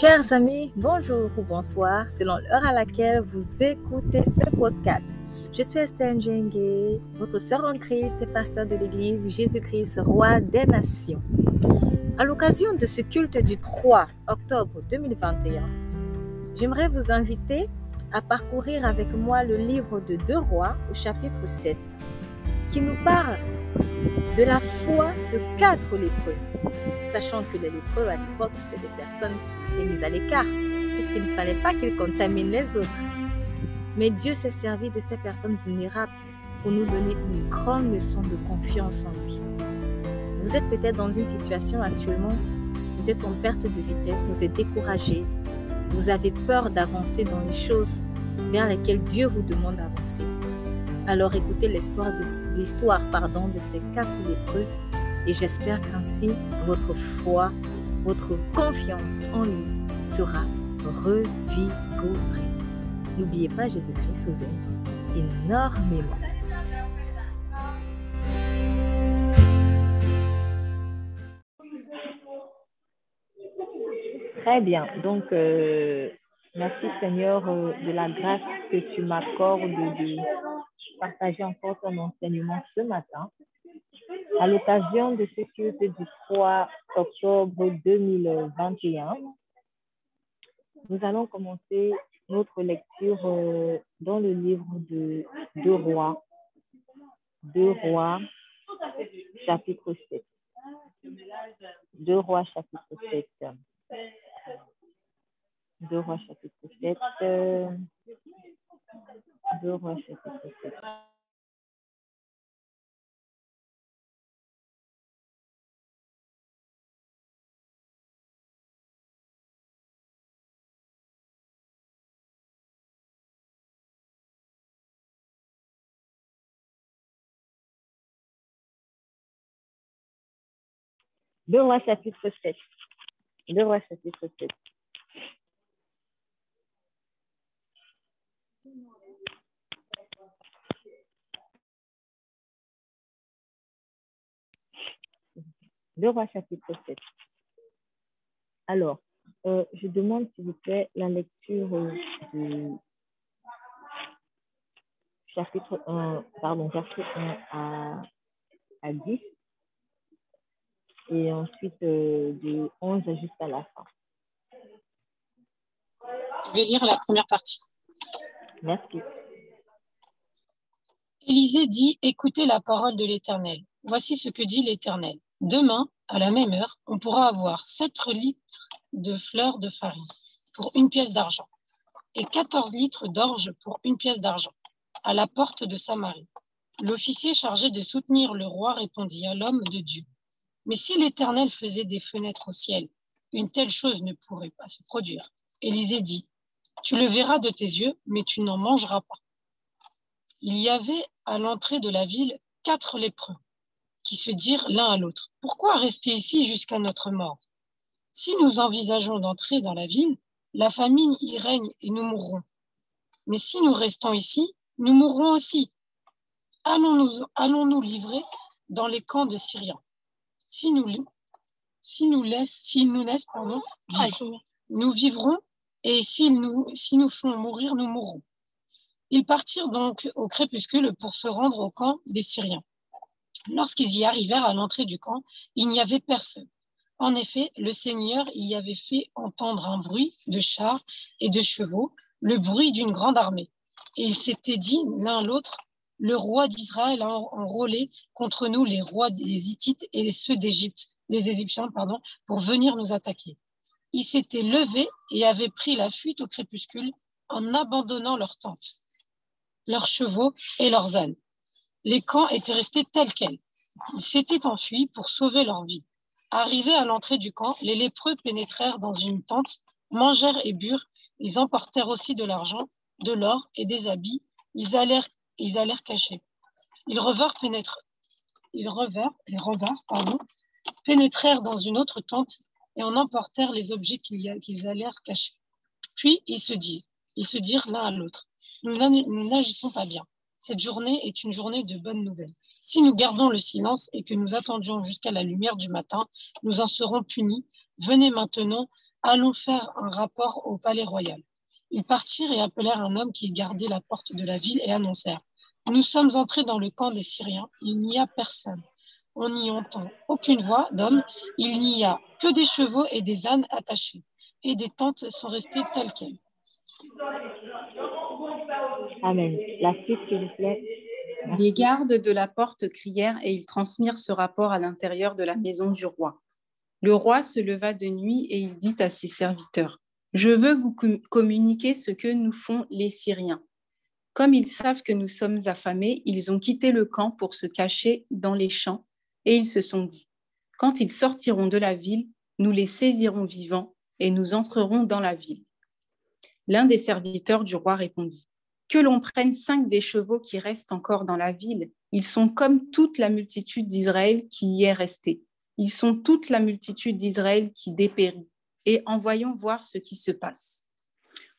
Chers amis, bonjour ou bonsoir, selon l'heure à laquelle vous écoutez ce podcast. Je suis Estelle Njengue, votre sœur en Christ et pasteur de l'Église Jésus-Christ, roi des nations. À l'occasion de ce culte du 3 octobre 2021, j'aimerais vous inviter à parcourir avec moi le livre de Deux Rois au chapitre 7, qui nous parle de la foi de quatre lépreux, sachant que les lépreux à l'époque c'était des personnes qui étaient mises à l'écart, puisqu'il ne fallait pas qu'ils contaminent les autres. Mais Dieu s'est servi de ces personnes vulnérables pour nous donner une grande leçon de confiance en lui. Vous êtes peut-être dans une situation actuellement, vous êtes en perte de vitesse, vous êtes découragé, vous avez peur d'avancer dans les choses vers lesquelles Dieu vous demande d'avancer. Alors écoutez l'histoire de, pardon, de ces quatre lépreux et j'espère qu'ainsi votre foi, votre confiance en lui sera revigorée. N'oubliez pas, Jésus-Christ vous aime énormément. Très bien. Donc, euh, merci Seigneur euh, de la grâce que tu m'accordes de partager encore ton enseignement ce matin. À l'occasion de ce culte du 3 octobre 2021, nous allons commencer notre lecture euh, dans le livre de Deux Rois. Deux Rois, chapitre 7. Deux Rois, chapitre 7. Deux Rois, chapitre 7. Deux Rois, chapitre 7. Deux rois chapitre 7. Deux rois chapitre 7. Deux rois chapitre 7. Alors, euh, je demande s'il vous plaît la lecture du chapitre 1, pardon, verset 1 à, à 10 et ensuite euh, de 11 jusqu'à la fin. Je vais lire la première partie. Merci. Élisée dit Écoutez la parole de l'Éternel. Voici ce que dit l'Éternel. Demain, à la même heure, on pourra avoir 7 litres de fleurs de farine pour une pièce d'argent et 14 litres d'orge pour une pièce d'argent à la porte de Samarie. L'officier chargé de soutenir le roi répondit à l'homme de Dieu mais si l'Éternel faisait des fenêtres au ciel, une telle chose ne pourrait pas se produire. Élisée dit, Tu le verras de tes yeux, mais tu n'en mangeras pas. Il y avait à l'entrée de la ville quatre lépreux qui se dirent l'un à l'autre, Pourquoi rester ici jusqu'à notre mort? Si nous envisageons d'entrer dans la ville, la famine y règne et nous mourrons. Mais si nous restons ici, nous mourrons aussi. Allons-nous allons livrer dans les camps de Syriens si nous, si nous laissent, s'ils nous laissent, pardon, nous vivrons et s'ils nous, si nous font mourir, nous mourrons. Ils partirent donc au crépuscule pour se rendre au camp des Syriens. Lorsqu'ils y arrivèrent à l'entrée du camp, il n'y avait personne. En effet, le Seigneur y avait fait entendre un bruit de chars et de chevaux, le bruit d'une grande armée. Et ils s'étaient dit l'un l'autre, le roi d'Israël a enrôlé contre nous les rois des Hittites et ceux d'Égypte, des Égyptiens, pardon, pour venir nous attaquer. Ils s'étaient levés et avaient pris la fuite au crépuscule en abandonnant leurs tentes, leurs chevaux et leurs ânes. Les camps étaient restés tels quels. Ils s'étaient enfuis pour sauver leur vie. Arrivés à l'entrée du camp, les lépreux pénétrèrent dans une tente, mangèrent et burent. Ils emportèrent aussi de l'argent, de l'or et des habits. Ils allèrent ils cacher. Ils revinrent. Ils revinrent, ils revinrent, pardon, pénétrèrent dans une autre tente et en emportèrent les objets qu'ils allèrent cacher. Puis ils se disent, ils se dirent l'un à l'autre, nous n'agissons pas bien. Cette journée est une journée de bonnes nouvelles. Si nous gardons le silence et que nous attendions jusqu'à la lumière du matin, nous en serons punis. Venez maintenant Allons faire un rapport au palais royal. Ils partirent et appelèrent un homme qui gardait la porte de la ville et annoncèrent Nous sommes entrés dans le camp des Syriens, il n'y a personne. On n'y entend aucune voix d'homme, il n'y a que des chevaux et des ânes attachés, et des tentes sont restées telles quelles. Amen. La suite, s'il vous plaît. Les gardes de la porte crièrent et ils transmirent ce rapport à l'intérieur de la maison du roi. Le roi se leva de nuit et il dit à ses serviteurs, Je veux vous communiquer ce que nous font les Syriens. Comme ils savent que nous sommes affamés, ils ont quitté le camp pour se cacher dans les champs et ils se sont dit, Quand ils sortiront de la ville, nous les saisirons vivants et nous entrerons dans la ville. L'un des serviteurs du roi répondit, Que l'on prenne cinq des chevaux qui restent encore dans la ville, ils sont comme toute la multitude d'Israël qui y est restée. Ils sont toute la multitude d'Israël qui dépérit, et envoyons voir ce qui se passe.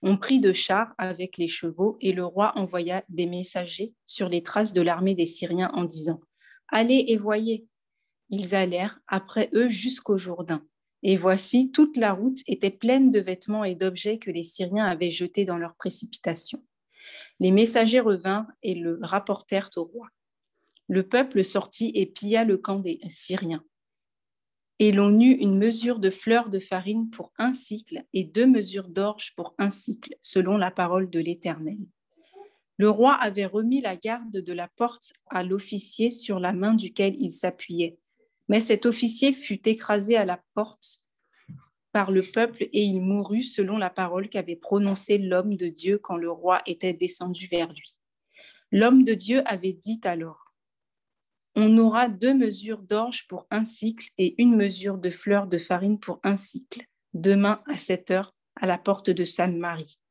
On prit de chars avec les chevaux, et le roi envoya des messagers sur les traces de l'armée des Syriens en disant Allez et voyez. Ils allèrent après eux jusqu'au Jourdain. Et voici, toute la route était pleine de vêtements et d'objets que les Syriens avaient jetés dans leur précipitation. Les messagers revinrent et le rapportèrent au roi. Le peuple sortit et pilla le camp des Syriens. Et l'on eut une mesure de fleurs de farine pour un cycle et deux mesures d'orge pour un cycle, selon la parole de l'Éternel. Le roi avait remis la garde de la porte à l'officier sur la main duquel il s'appuyait. Mais cet officier fut écrasé à la porte par le peuple et il mourut selon la parole qu'avait prononcée l'homme de Dieu quand le roi était descendu vers lui. L'homme de Dieu avait dit alors, On aura deux mesures d'orge pour un cycle et une mesure de fleurs de farine pour un cycle, demain à cette heure à la porte de Sainte-Marie.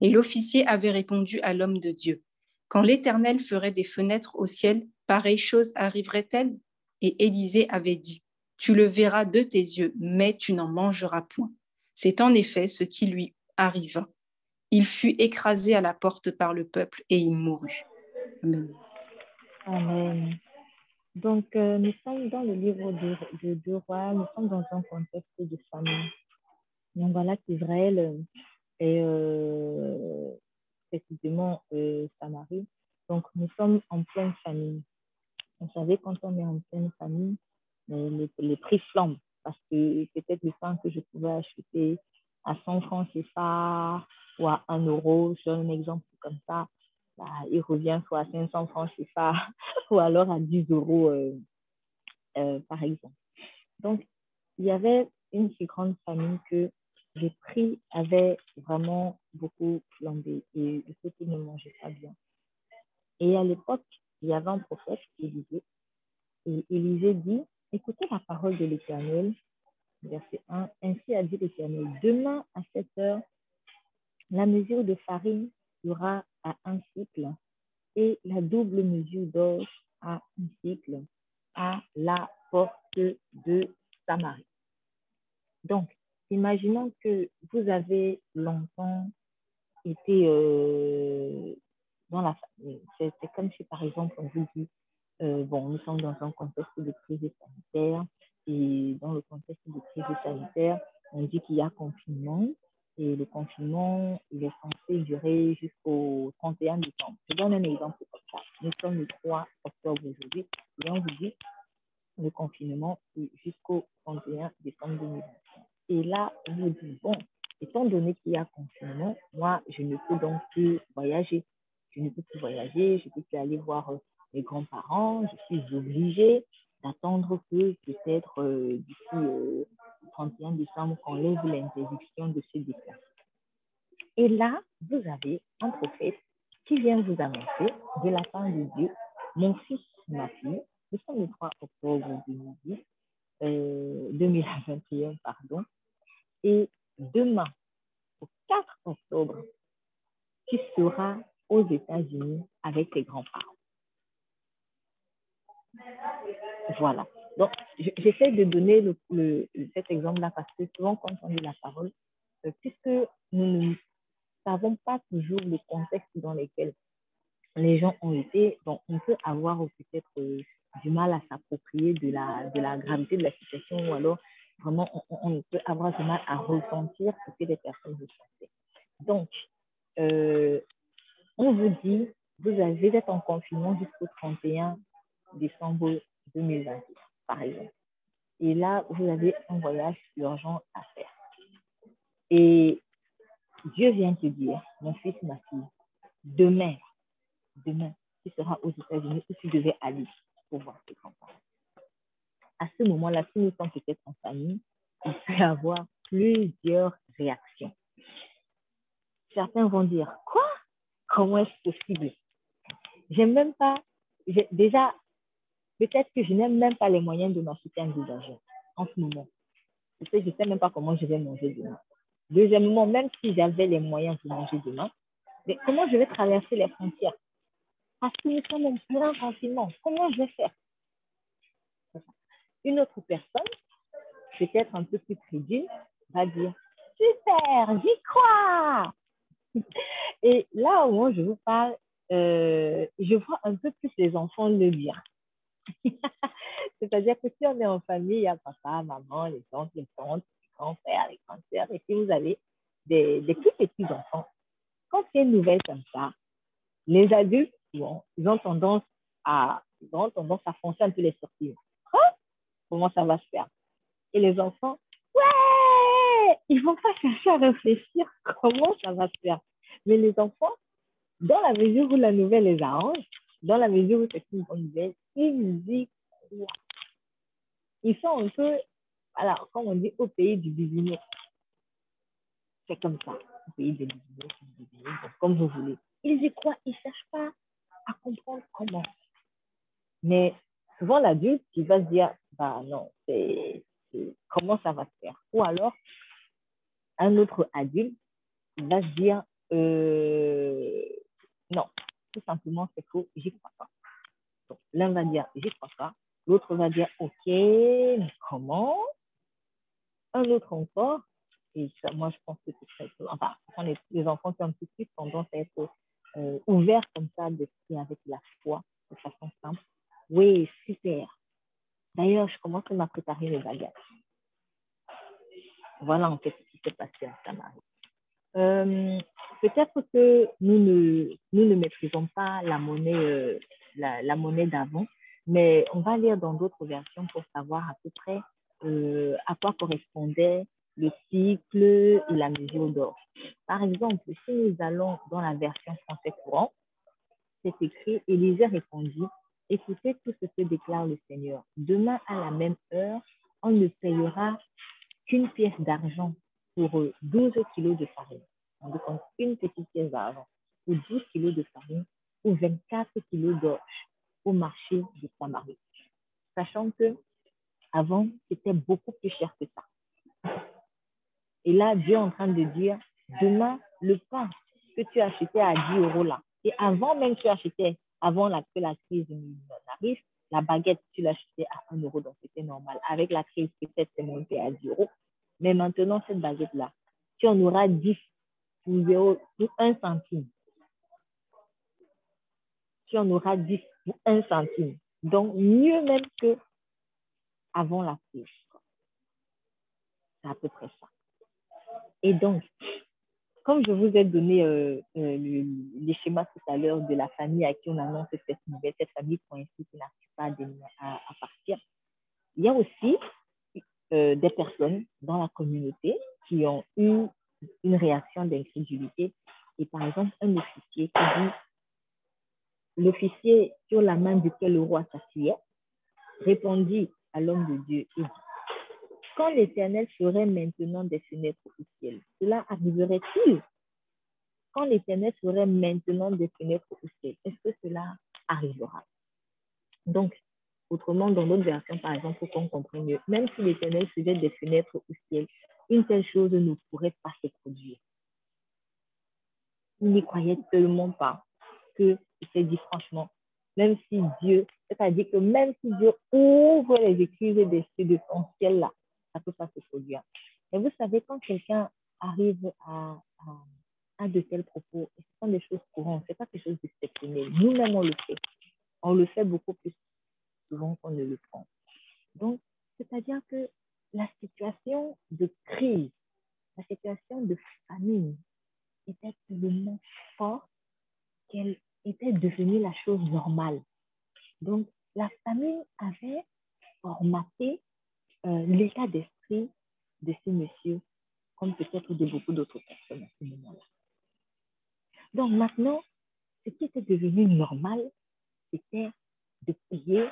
Et l'officier avait répondu à l'homme de Dieu, Quand l'Éternel ferait des fenêtres au ciel, pareille chose arriverait-elle? Et Élisée avait dit, Tu le verras de tes yeux, mais tu n'en mangeras point. C'est en effet ce qui lui arriva. Il fut écrasé à la porte par le peuple et il mourut. Amen. Amen. Donc, euh, nous sommes dans le livre de, de, rois, nous sommes dans un contexte de famille. Donc, voilà qu'Israël euh, est euh, précisément Samarie. Donc, nous sommes en pleine famille. Vous savez, quand on est en pleine famille, les, les prix flambent parce que peut-être le pain que je pouvais acheter à 100 francs CFA ou à 1 euro, je un exemple comme ça, bah, il revient soit à 500 francs CFA ou alors à 10 euros euh, euh, par exemple. Donc, il y avait une si grande famille que les prix avaient vraiment beaucoup flambé et le côté ne mangeait pas bien. Et à l'époque, il y avait un prophète, Élisée, et Élisée dit, écoutez la parole de l'Éternel, verset 1, ainsi a dit l'Éternel, demain à cette heure, la mesure de farine sera à un cycle et la double mesure d'orge à un cycle à la porte de Samarie. Donc, imaginons que vous avez longtemps été euh, la C'est comme si, par exemple, on vous dit, euh, bon, nous sommes dans un contexte de crise sanitaire, et dans le contexte de crise sanitaire, on dit qu'il y a confinement, et le confinement, il est censé durer jusqu'au 31 décembre. Je donne un exemple comme ça. Nous sommes le 3 octobre aujourd'hui, et on vous dit, le confinement jusqu'au 31 décembre 2021. Et là, on vous dit, bon, étant donné qu'il y a confinement, moi, je ne peux donc plus voyager je ne peux plus voyager, je ne peux plus aller voir mes grands-parents, je suis obligée d'attendre que peut-être euh, d'ici le 31 décembre qu'on lève l'interdiction de se déplacer. Et là, vous avez un prophète qui vient vous annoncer de la part de Dieu, mon fils, ma fille, le 3 octobre 2010, 2021, euh, pardon, et demain, au 4 octobre, tu seras aux États-Unis avec ses grands-parents. Voilà. Donc, j'essaie de donner cet exemple-là parce que souvent, quand on lit la parole, euh, puisque nous ne savons pas toujours le contexte dans lequel les gens ont été, donc on peut avoir peut-être euh, du mal à s'approprier de la, de la gravité de la situation ou alors vraiment, on, peut avoir du mal à ressentir ce que les personnes ressentent. Donc, euh, on vous dit, vous avez êtes en confinement jusqu'au 31 décembre 2020, par exemple. Et là, vous avez un voyage urgent à faire. Et Dieu vient te dire, mon fils, ma fille, demain, demain, tu seras aux États-Unis où tu devais aller pour voir tes grands-parents. À ce moment-là, si nous sommes peut-être en famille, il peut avoir plusieurs réactions. Certains vont dire, quoi? Comment est-ce possible? J'aime même pas, déjà, peut-être que je n'aime même pas les moyens de m'acheter un billet en ce moment. je ne sais même pas comment je vais manger demain. Deuxièmement, même si j'avais les moyens de manger demain, comment je vais traverser les frontières? Parce que nous sommes en plein confinement. Comment je vais faire? Une autre personne, peut-être un peu plus crédule, va dire Super, j'y crois Et là, où je vous parle, euh, je vois un peu plus les enfants le dire. C'est-à-dire que si on est en famille, il y a papa, maman, les oncles, les tantes, les grands-pères, les grands-sœurs, et si vous avez des, des plus petits enfants, quand c'est une nouvelle comme ça, les adultes, ils ont tendance à, ils ont tendance à foncer un peu les sorties. Hein? Comment ça va se faire? Et les enfants, ouais, ils vont pas chercher à réfléchir comment ça va se faire. Mais les enfants, dans la mesure où la nouvelle les arrange, dans la mesure où c'est une bonne nouvelle, ils y croient. Ils sont un peu, alors, comme on dit, au pays du bisounours. C'est comme ça, au pays du bisounours, comme vous voulez. Ils y croient, ils ne cherchent pas à comprendre comment. Mais souvent, l'adulte, il va se dire, bah non, c'est comment ça va se faire? Ou alors, un autre adulte va se dire, euh, non, tout simplement, c'est faux, j'y crois pas. l'un va dire, j'y crois pas. L'autre va dire, OK, mais comment? Un autre encore, et ça, moi, je pense que c'est très Enfin, les, les, enfants qui ont un petit peu tendance à être euh, ouverts comme ça d'esprit avec la foi, de façon simple. Oui, super. D'ailleurs, je commence à préparer mes bagages. Voilà en fait ce qui s'est passé à Samarie. Euh, Peut-être que nous ne, maîtrisons pas la monnaie, euh, la, monnaie d'avant, mais on va lire dans d'autres versions pour savoir à peu près euh, à quoi correspondait le cycle et la mesure d'or. Par exemple, si nous allons dans la version français courant, c'est écrit Élisée répondit Écoutez tout ce que déclare le Seigneur. Demain à la même heure, on ne payera qu'une pièce d'argent pour 12 kilos de farine on une petite pièce d'argent ou 10 kilos de farine ou 24 kilos d'orge au marché de Samarie. Sachant que avant, c'était beaucoup plus cher que ça. Et là, Dieu est en train de dire, demain, le pain que tu achetais à 10 euros là, et avant même que tu achetais, avant la, que la crise n'arrive, la baguette, tu l'achetais à 1 euro, donc c'était normal. Avec la crise, peut-être c'est monté à 10 euros. Mais maintenant, cette baguette-là, tu en auras 10 pour, un centime. Tu en auras 10 pour un centime. Donc, mieux même que avant la crise. C'est à peu près ça. Et donc, comme je vous ai donné euh, euh, les schémas tout à l'heure de la famille à qui on annonce cette nouvelle, cette famille coincée qui n'arrive pas à, à, partir, il y a aussi euh, des personnes dans la communauté qui ont eu une réaction d'incrédulité. Et par exemple, un officier qui dit, l'officier sur la main duquel le roi s'asseyait, répondit à l'homme de Dieu et dit, quand l'Éternel ferait maintenant des fenêtres au ciel, cela arriverait-il? Quand l'Éternel ferait maintenant des fenêtres au ciel, est-ce que cela arrivera? Donc, autrement, dans d'autres versions, par exemple, pour qu'on comprenne mieux, même si l'Éternel faisait des fenêtres au ciel, une telle chose ne pourrait pas se produire. Il n'y croyait tellement pas que il s'est dit franchement, même si Dieu, c'est-à-dire que même si Dieu ouvre les écrits des cieux de son ciel là, ça ne peut pas se produire. Et vous savez, quand quelqu'un arrive à, de tels propos, ce sont des choses courantes, ce n'est pas quelque chose d'exceptionnel. Nous-mêmes, on le fait. On le fait beaucoup plus souvent qu'on ne le prend. Donc, c'est-à-dire que la situation de crise, la situation de famine était tellement forte qu'elle était devenue la chose normale. Donc, la famine avait formaté euh, l'état d'esprit de ces messieurs, comme peut-être de beaucoup d'autres personnes à ce moment-là. Donc maintenant, ce qui était devenu normal, c'était de payer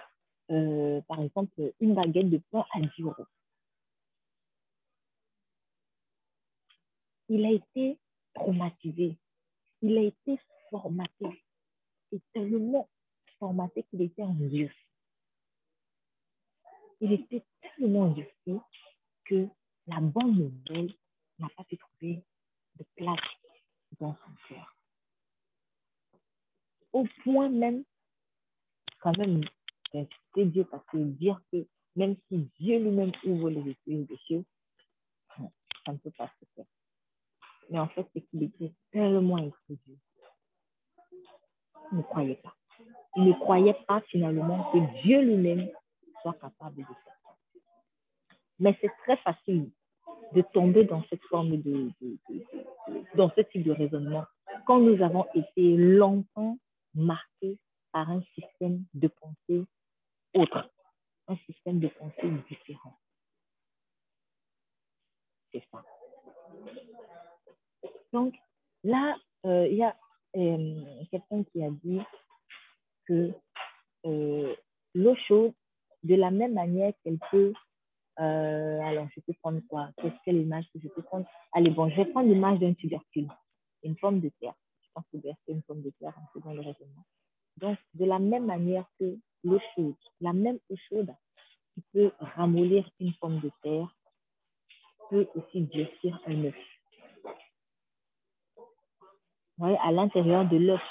euh, par exemple, une baguette de pain à 10 euros. Il a été traumatisé, il a été formaté, et tellement formaté qu'il était en Dieu. Il était tellement endurci que la bonne nouvelle n'a pas pu trouver de place dans son cœur. Au point même, quand même, d'insister Dieu parce que dire que même si Dieu lui-même ouvre les esprits des cieux, ça ne peut pas se faire. Mais en fait, c'est qu'il était tellement. Il ne croyait pas. Il ne croyait pas finalement que Dieu lui-même soit capable de faire. Mais c'est très facile de tomber dans cette forme de, dans ce type de raisonnement quand nous avons été longtemps marqués par un système de pensée autre, un système de pensée différent. C'est ça. Donc, là, euh, il y a euh, quelqu'un qui a dit que euh, l'eau chaude, de la même manière qu'elle peut alors, je peux prendre quoi? Quelle image que je peux prendre? Allez, bon, je vais prendre l'image d'un tubercule, une forme de terre. Je pense que c'est une forme de terre en faisant le raisonnement. Donc, de la même manière que l'eau chaude, la même eau chaude qui peut ramollir une forme de terre, peut aussi durcir un œuf. Vous voyez, à l'intérieur de l'œuf,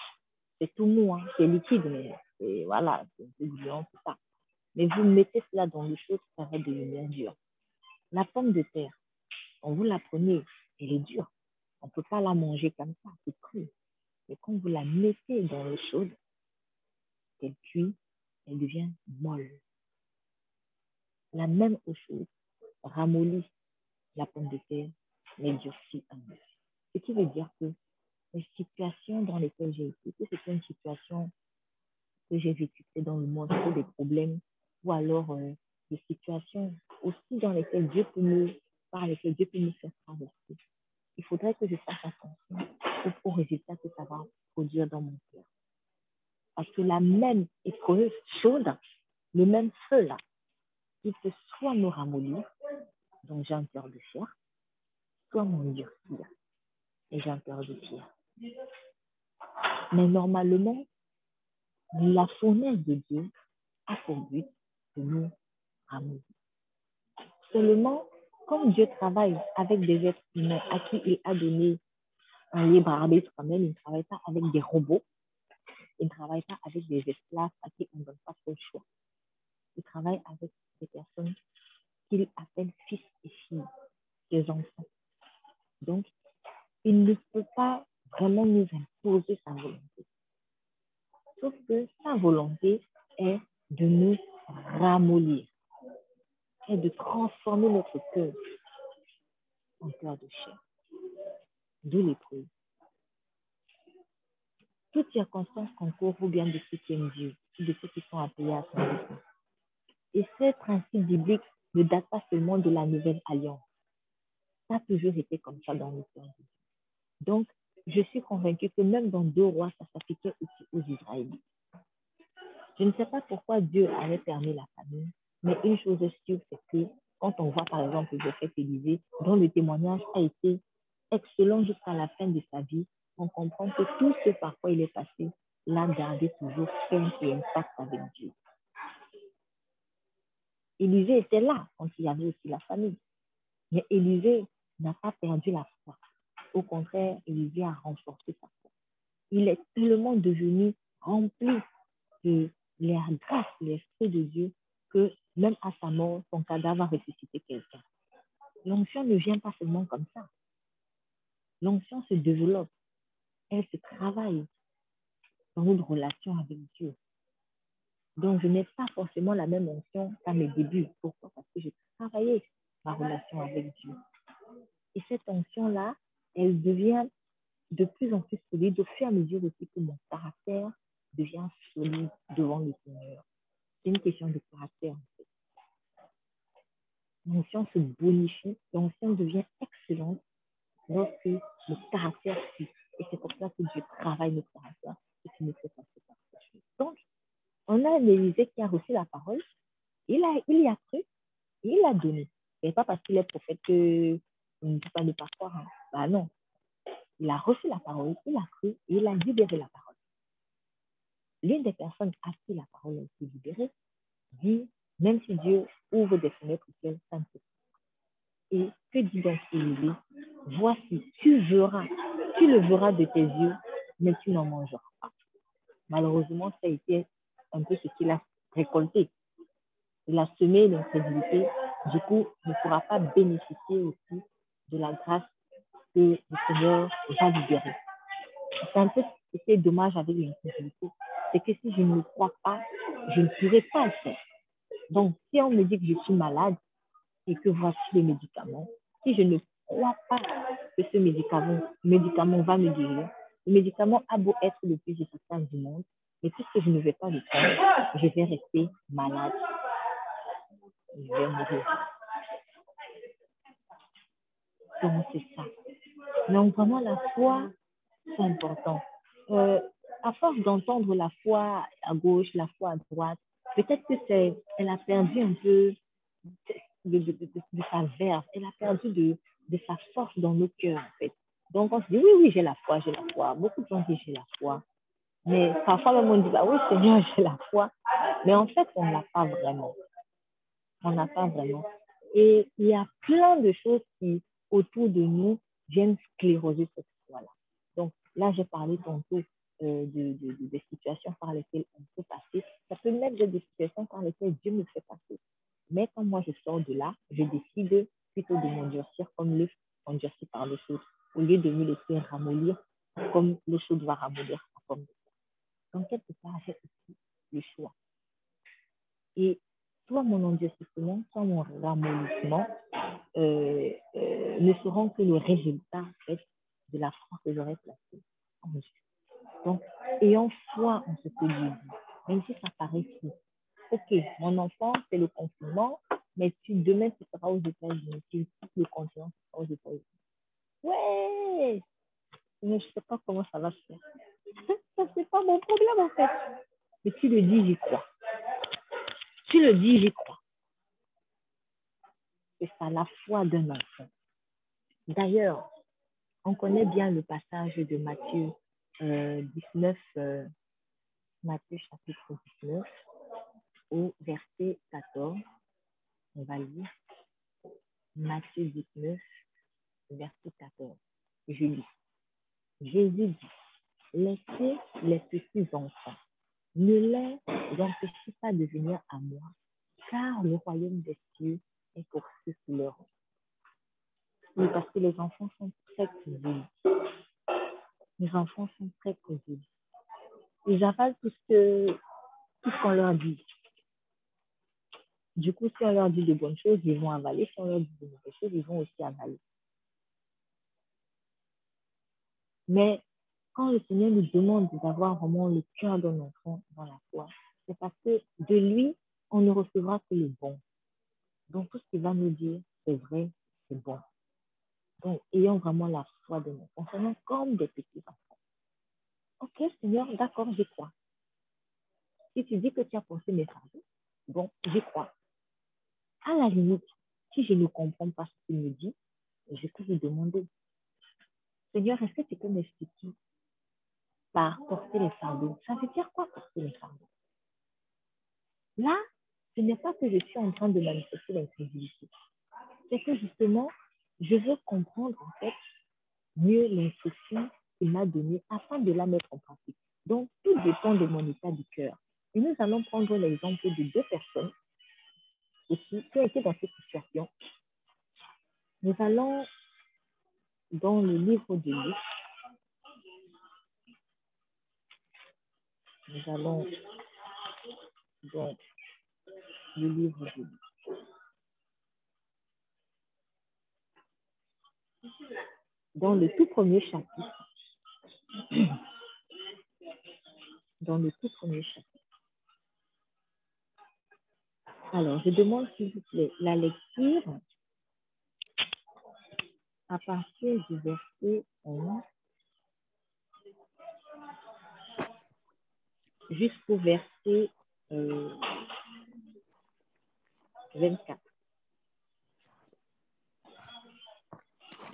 c'est tout mou, hein, c'est liquide, mais voilà, c'est un tout ça. Mais vous mettez cela dans le chaud, ça va devenir dur. La pomme de terre, quand vous la prenez, elle est dure. On ne peut pas la manger comme ça, c'est cru. Mais quand vous la mettez dans l'eau chaude, elle cuit, elle devient molle. La même chaude ramollit la pomme de terre, mais durcit un peu. Ce qui veut dire que les situations dans lesquelles j'ai été, c'est une situation que j'ai vécue, dans le monde, des problèmes, ou alors euh, des situations aussi dans lesquelles Dieu peut me, par lesquelles Dieu peut me faire traverser. Il faudrait que je fasse attention au, au résultat que ça va produire dans mon cœur. Parce que la même épreuve chaude, le même feu là, il peut soit me ramollir, donc j'ai un cœur de pierre, soit m'endurcir, et j'ai un cœur de pierre. Mais normalement, la fournaise de Dieu a pour but de nous ramollir. Seulement, comme Dieu travaille avec des êtres humains à qui il a donné un libre arbitre même, il ne travaille pas avec des robots, il ne travaille pas avec des esclaves à qui on ne donne pas trop le choix. Il travaille avec des personnes qu'il appelle fils et filles, des enfants. Donc, il ne peut pas vraiment nous imposer sa volonté. Sauf que sa volonté est de nous ramollir et de transformer notre cœur en cœur de chair. D'où l'épreuve. Toute circonstance concourt ou bien de ceux qui aiment Dieu, de ceux qui sont appelés à son dessein. Et ce principe biblique ne date pas seulement de la nouvelle alliance. Ça a toujours été comme ça dans l'histoire de. Donc, je suis convaincue que même dans deux rois, ça s'appliquait aussi aux Israélites. Je ne sais pas pourquoi Dieu avait permis la famille, mais une chose est sûre, c'est que quand on voit par exemple Joseph Élisée, dont le témoignage a été excellent jusqu'à la fin de sa vie, on comprend que tout ce par quoi il est passé l'a gardé toujours ferme et intact avec Dieu. Élisée était là quand il y avait aussi la famille. Mais Élisée n'a pas perdu la foi. Au contraire, Élisée a renforcé sa foi. Il est tellement devenu rempli de la grâce, l'Esprit de Dieu, que même à sa mort, son cadavre a ressuscité quelqu'un. L'onction ne vient pas seulement comme ça. L'onction se développe, elle se travaille dans une relation avec Dieu. Donc, je n'ai pas forcément la même onction qu'à mes débuts. Pourquoi? Parce que j'ai travaillé ma relation avec Dieu. Et cette onction-là, elle devient de plus en plus solide au fur et à mesure aussi que mon caractère devient solide devant le Seigneur. C'est une question de caractère, en fait. Donc, si on se bonifie, donc si on devient excellente, lorsque le caractère suit. Et c'est pour ça que Dieu travaille le caractère et qu'il nous fait passer par ces choses. Donc, on a Élisée qui a reçu la parole, il, a, il y a cru, et il l'a donné. Ce pas parce qu'il est prophète qu'on ne dit pas de pas croire. Hein. Bah non. Il a reçu la parole, il a cru et il a libéré la parole. L'une des personnes à qui la parole a été libérée dit, même si Dieu ouvre des fenêtres ciel, ça ne peut pas. Et que dit donc Élie Voici, tu verras, tu le verras de tes yeux, mais tu n'en mangeras pas. Malheureusement, ça a été un peu ce qu'il a récolté. Il a semé l'incrédulité, du coup, ne pourra pas bénéficier aussi de la grâce que le Seigneur va libérer. C'est un peu ce qui est dommage avec l'incrédulité, c'est que si je ne le crois pas, je ne pourrai pas le faire. Donc, si on me dit que je suis malade et que voici les médicaments, si je ne crois pas que ce médicament, va me guérir, le médicament a beau être le plus efficace du monde, mais puisque je ne vais pas le prendre, je vais rester malade. Je vais mourir. Donc, c'est ça. Donc, vraiment, la foi, c'est important. Euh, à force d'entendre la foi à gauche, la foi à droite, peut-être que c'est, elle a perdu un peu de, de, sa verve, elle a perdu de, de sa force dans nos cœurs, en fait. Donc, on se dit, oui, oui, j'ai la foi, j'ai la foi. Beaucoup de gens disent, j'ai la foi. Mais parfois, même on dit, bah oui, Seigneur, j'ai la foi. Mais en fait, on n'a pas vraiment. On n'a pas vraiment. Et il y a plein de choses qui, autour de nous, viennent scléroser cette foi-là. Donc, là, j'ai parlé tantôt euh, de, des situations par lesquelles on peut passer. Ça peut même être des situations par lesquelles Dieu me fait passer. Mais quand moi, je sors de là, je décide plutôt de m'endurcir comme le endurci par le choses, au lieu de me laisser ramollir comme le chaud va ramollir sa pomme de Donc, quelque part, j'ai aussi le choix. Et soit mon endurcissement, soit mon ramollissement euh, euh, ne seront que le résultat de la foi que j'aurais placée en Dieu. Donc, ayant foi en ce que Dieu dit, même si ça paraît fou. Ok, mon enfant, c'est le confinement, mais demain, tu seras aux États-Unis. Tu quittes le continent, aux États-Unis. Ouais! Je ne sais pas comment ça va se faire. ça, c'est pas mon problème, en fait. Mais tu le dis, j'y crois. Tu le dis, j'y crois. C'est ça, la foi d'un enfant. D'ailleurs, on connaît bien le passage de Matthieu euh, 19, euh, Matthieu chapitre 19, au verset 14. On va lire Matthieu 19, verset 14. Je lis. Jésus dit, laissez les petits enfants, ne les empêchez pas de venir à moi, car le royaume des cieux est pour ceux qui leur ont. Oui, parce que les enfants sont très cruels. Les enfants sont très cruels. Ils avalent tout ce tout ce qu'on leur dit. Du coup, si on leur dit de bonnes choses, ils vont avaler. Si on leur dit de mauvaises choses, ils vont aussi avaler. Mais quand le Seigneur nous demande d'avoir vraiment le cœur d'un enfant dans la foi, c'est parce que de lui, on ne recevra que le bon. Donc, tout ce qu'il va nous dire, c'est vrai, c'est bon. Donc, ayons vraiment la foi de nous, concernant comme des petits enfants. Ok, Seigneur, d'accord, j'y crois. Si tu dis que tu as pensé mes fardeaux, bon, j'y crois. À la limite, si je ne comprends pas ce qu'il me dit, je peux lui demander, Seigneur, est-ce que tu peux m'expliquer par porter les fardeaux? Ça veut dire quoi porter les fardeaux? Là, ce n'est pas que je suis en train de manifester l'incrédulité. C'est que justement, je veux comprendre en fait mieux l'instruction qu'il m'a donnée afin de la mettre en pratique. Donc, tout dépend de mon état du cœur. Et nous allons prendre l'exemple de deux personnes aussi qui dans cette situation. Nous allons dans le livre de Luc. Nous allons dans le livre de Luc. Dans le tout premier chapitre, dans le tout premier chapitre, Alors, je demande s'il vous plaît la lecture à partir du verset 11 jusqu'au verset euh, 24.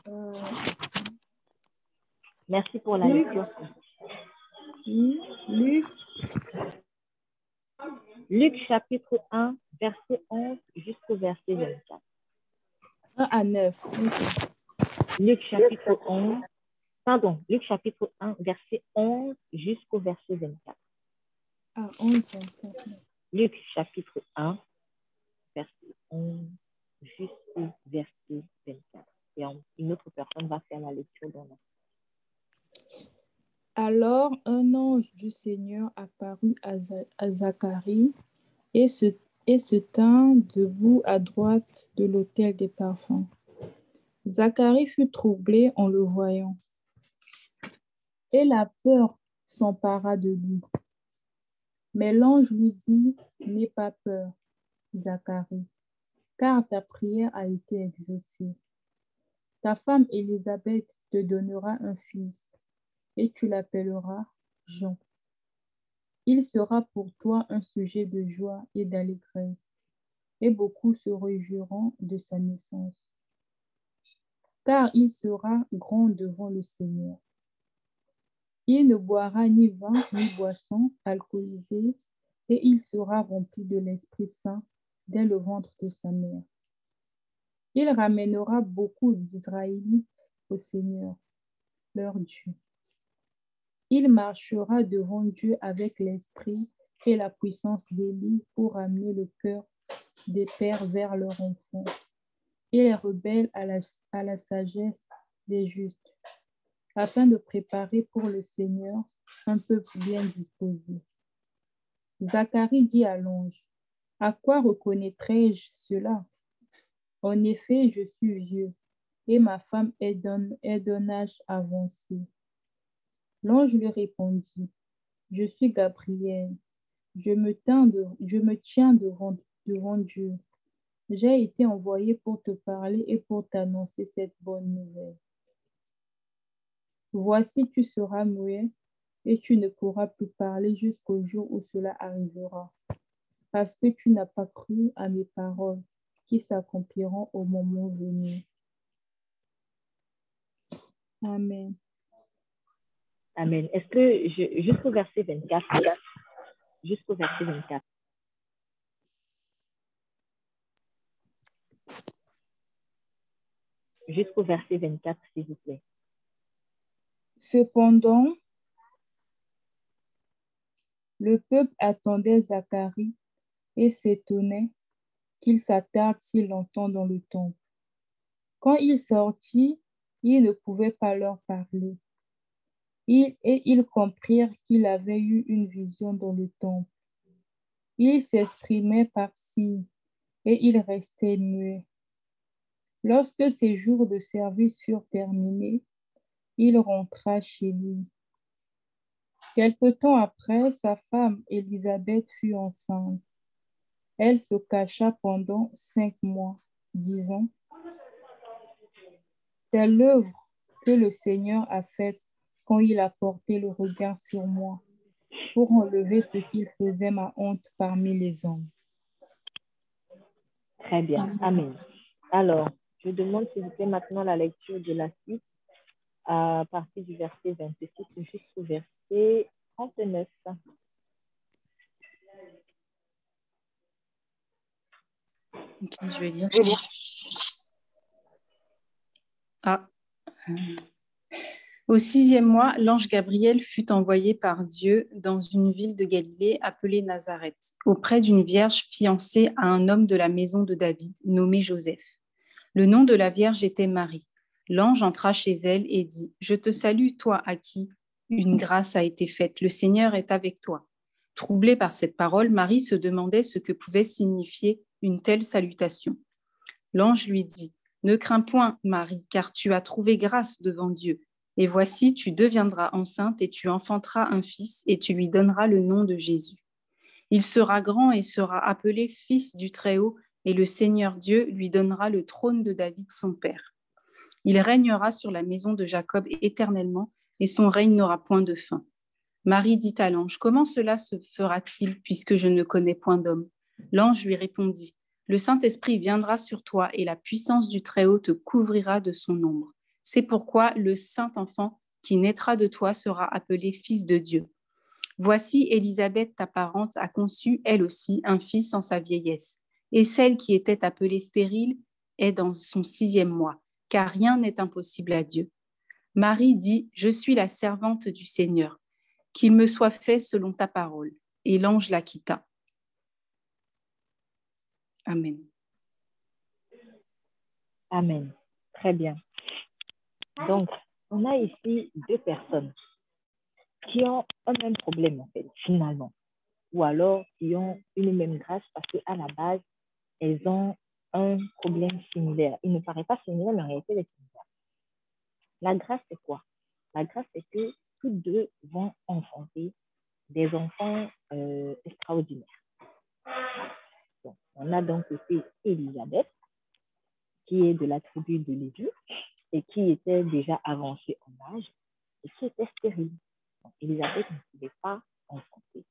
Euh, Merci pour la Luc. lecture. Luc, Luc chapitre 1, verset 11 jusqu'au verset 24. 1 à 9. Ok. Luc chapitre 11, pardon, Luc chapitre 1, verset 11 jusqu'au verset 24. Ah, 11, 24. Luc chapitre 1, verset 11 jusqu'au verset 24. Et une autre personne va faire la lecture dans la Alors un ange du Seigneur apparut à, Za- à Zacharie et se, et se tint debout à droite de l'autel des parfums. Zacharie fut troublé en le voyant, et la peur s'empara de lui. Mais l'ange lui dit, N'aie pas peur, Zacharie, car ta prière a été exaucée. Ta femme Élisabeth te donnera un fils et tu l'appelleras Jean. Il sera pour toi un sujet de joie et d'allégresse, et beaucoup se réjouiront de sa naissance. Car il sera grand devant le Seigneur. Il ne boira ni vin ni boisson alcoolisée, et il sera rempli de l'Esprit Saint dès le ventre de sa mère. Il ramènera beaucoup d'Israélites au Seigneur, leur Dieu. Il marchera devant Dieu avec l'esprit et la puissance d'Élie pour amener le cœur des pères vers leurs enfants et les rebelles à la, sagesse des justes, afin de préparer pour le Seigneur un peuple bien disposé. Zacharie dit à l'ange, À quoi reconnaîtrai-je cela? En effet, je suis vieux et ma femme est d'un âge avancé. L'ange lui répondit, Je suis Gabriel, je me, tiens devant, devant Dieu. J'ai été envoyé pour te parler et pour t'annoncer cette bonne nouvelle. Voici, tu seras muet et tu ne pourras plus parler jusqu'au jour où cela arrivera, parce que tu n'as pas cru à mes paroles qui s'accompliront au moment venu. Amen. Amen. Est-ce que jusqu'au verset 24, jusqu'au verset 24. Jusqu'au verset 24, s'il vous plaît. Cependant, le peuple attendait Zacharie et s'étonnait qu'il s'attarde si longtemps dans le temple. Quand il sortit, il ne pouvait pas leur parler. Il, et ils comprirent qu'il avait eu une vision dans le temple. Il s'exprimait par signes et il restait muet. Lorsque ses jours de service furent terminés, il rentra chez lui. Quelque temps après, sa femme Élisabeth fut enceinte. Elle se cacha pendant cinq mois, disant, C'est l'œuvre que le Seigneur a faite quand il a porté le regard sur moi pour enlever ce qu'il faisait ma honte parmi les hommes. Très bien. Amen. Alors, je demande s'il vous plaît maintenant la lecture de la suite à partir du verset 26 jusqu'au verset 39. Ok, je vais lire. Je vais lire. Ah. Au sixième mois, l'ange Gabriel fut envoyé par Dieu dans une ville de Galilée appelée Nazareth, auprès d'une vierge fiancée à un homme de la maison de David nommé Joseph. Le nom de la vierge était Marie. L'ange entra chez elle et dit, Je te salue, toi à qui une grâce a été faite, le Seigneur est avec toi. Troublée par cette parole, Marie se demandait ce que pouvait signifier une telle salutation. L'ange lui dit, Ne crains point, Marie, car tu as trouvé grâce devant Dieu. Et voici, tu deviendras enceinte et tu enfanteras un fils et tu lui donneras le nom de Jésus. Il sera grand et sera appelé fils du Très-Haut, et le Seigneur Dieu lui donnera le trône de David son père. Il régnera sur la maison de Jacob éternellement, et son règne n'aura point de fin. Marie dit à l'ange, Comment cela se fera-t-il, puisque je ne connais point d'homme? L'ange lui répondit, Le Saint-Esprit viendra sur toi, et la puissance du Très-Haut te couvrira de son ombre. C'est pourquoi le Saint enfant qui naîtra de toi sera appelé Fils de Dieu. Voici Élisabeth, ta parente, a conçu, elle aussi, un fils en sa vieillesse. Et celle qui était appelée stérile est dans son sixième mois, car rien n'est impossible à Dieu. Marie dit, Je suis la servante du Seigneur, qu'il me soit fait selon ta parole. Et l'ange la quitta. Amen. Amen. Très bien. Donc, on a ici deux personnes qui ont un même problème, en fait, finalement. Ou alors qui ont une même grâce parce qu'à la base, elles ont un problème similaire. Il ne paraît pas similaire, mais en réalité, il est similaire. La grâce, c'est quoi? La grâce, c'est que toutes deux vont enfanter des enfants euh, extraordinaires. on a donc aussi Elisabeth, qui est de la tribu de Lévi et qui était déjà avancée en âge et qui était stérile. Elisabeth ne pouvait pas enfanter.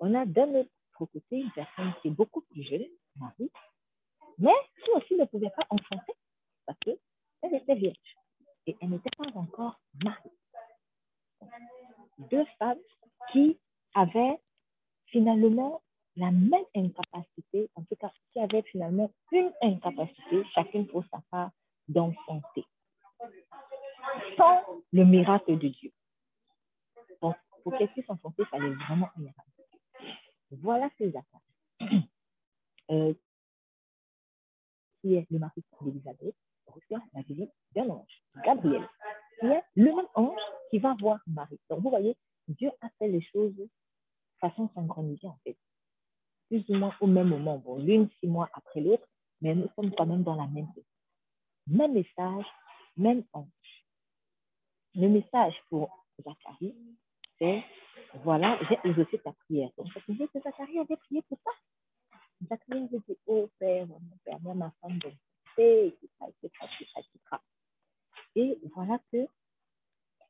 On a d'un autre côté une personne qui est beaucoup plus jeune, Marie, mais qui aussi ne pouvait pas enfanter parce qu'elle était vierge et elle n'était pas encore mariée. Deux femmes qui avaient finalement la même incapacité, en tout cas qui avaient finalement une incapacité, chacune pour sa part, d'enfanter. Le miracle de Dieu. Donc, pour qu'elle puisse enfanter, il fallait vraiment un miracle. Voilà ces attaques. Euh, qui est le mari d'Élisabeth, reçoit la visite d'un ange, Gabriel, qui est le même ange qui va voir Marie. Donc, vous voyez, Dieu a fait les choses façon synchronisée, en fait. Plus ou moins au même moment. Bon, l'une six mois après l'autre, mais nous sommes quand même dans la même chose. Même message, même ange. Le message pour Zacharie, c'est voilà, j'ai exaucé ta prière. Donc, ça veut dire que Zacharie avait prié pour ça. Zacharie avait dit, oh Père, mon Père, moi, ma femme, de etc., etc., etc. Et voilà que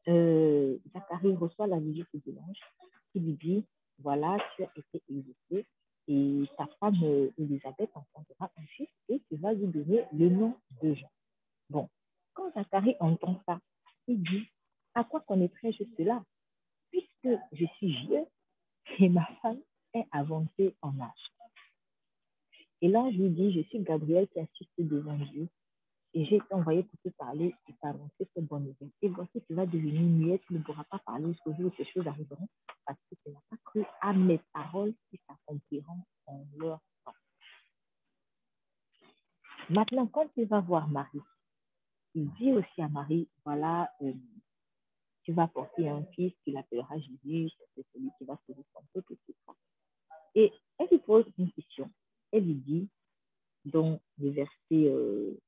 euh, Zacharie reçoit la visite de l'ange qui lui dit, voilà, tu as été exaucé et ta femme euh, Elisabeth enfantera un fils et tu vas lui donner le nom de Jean. Bon, quand Zacharie entend ça, il dit, à quoi connaîtrais-je cela Puisque je suis vieux et ma femme est avancée en âge. Et là, je lui dis, je suis Gabriel qui assiste devant Dieu et j'ai été envoyé pour te parler et t'annoncer cette bonne nouvelle. Et voici, tu vas devenir muette, tu ne pourras pas parler jusqu'au jour où ces choses arriveront parce que tu n'as pas cru à mes paroles qui s'accompliront en leur temps. Maintenant, quand tu vas voir Marie, il dit aussi à Marie, voilà, euh, tu vas porter un fils, tu l'appelleras Jésus, c'est celui qui va sauver son peuple, etc. Et elle lui pose une question. Elle lui dit, dans le verset euh,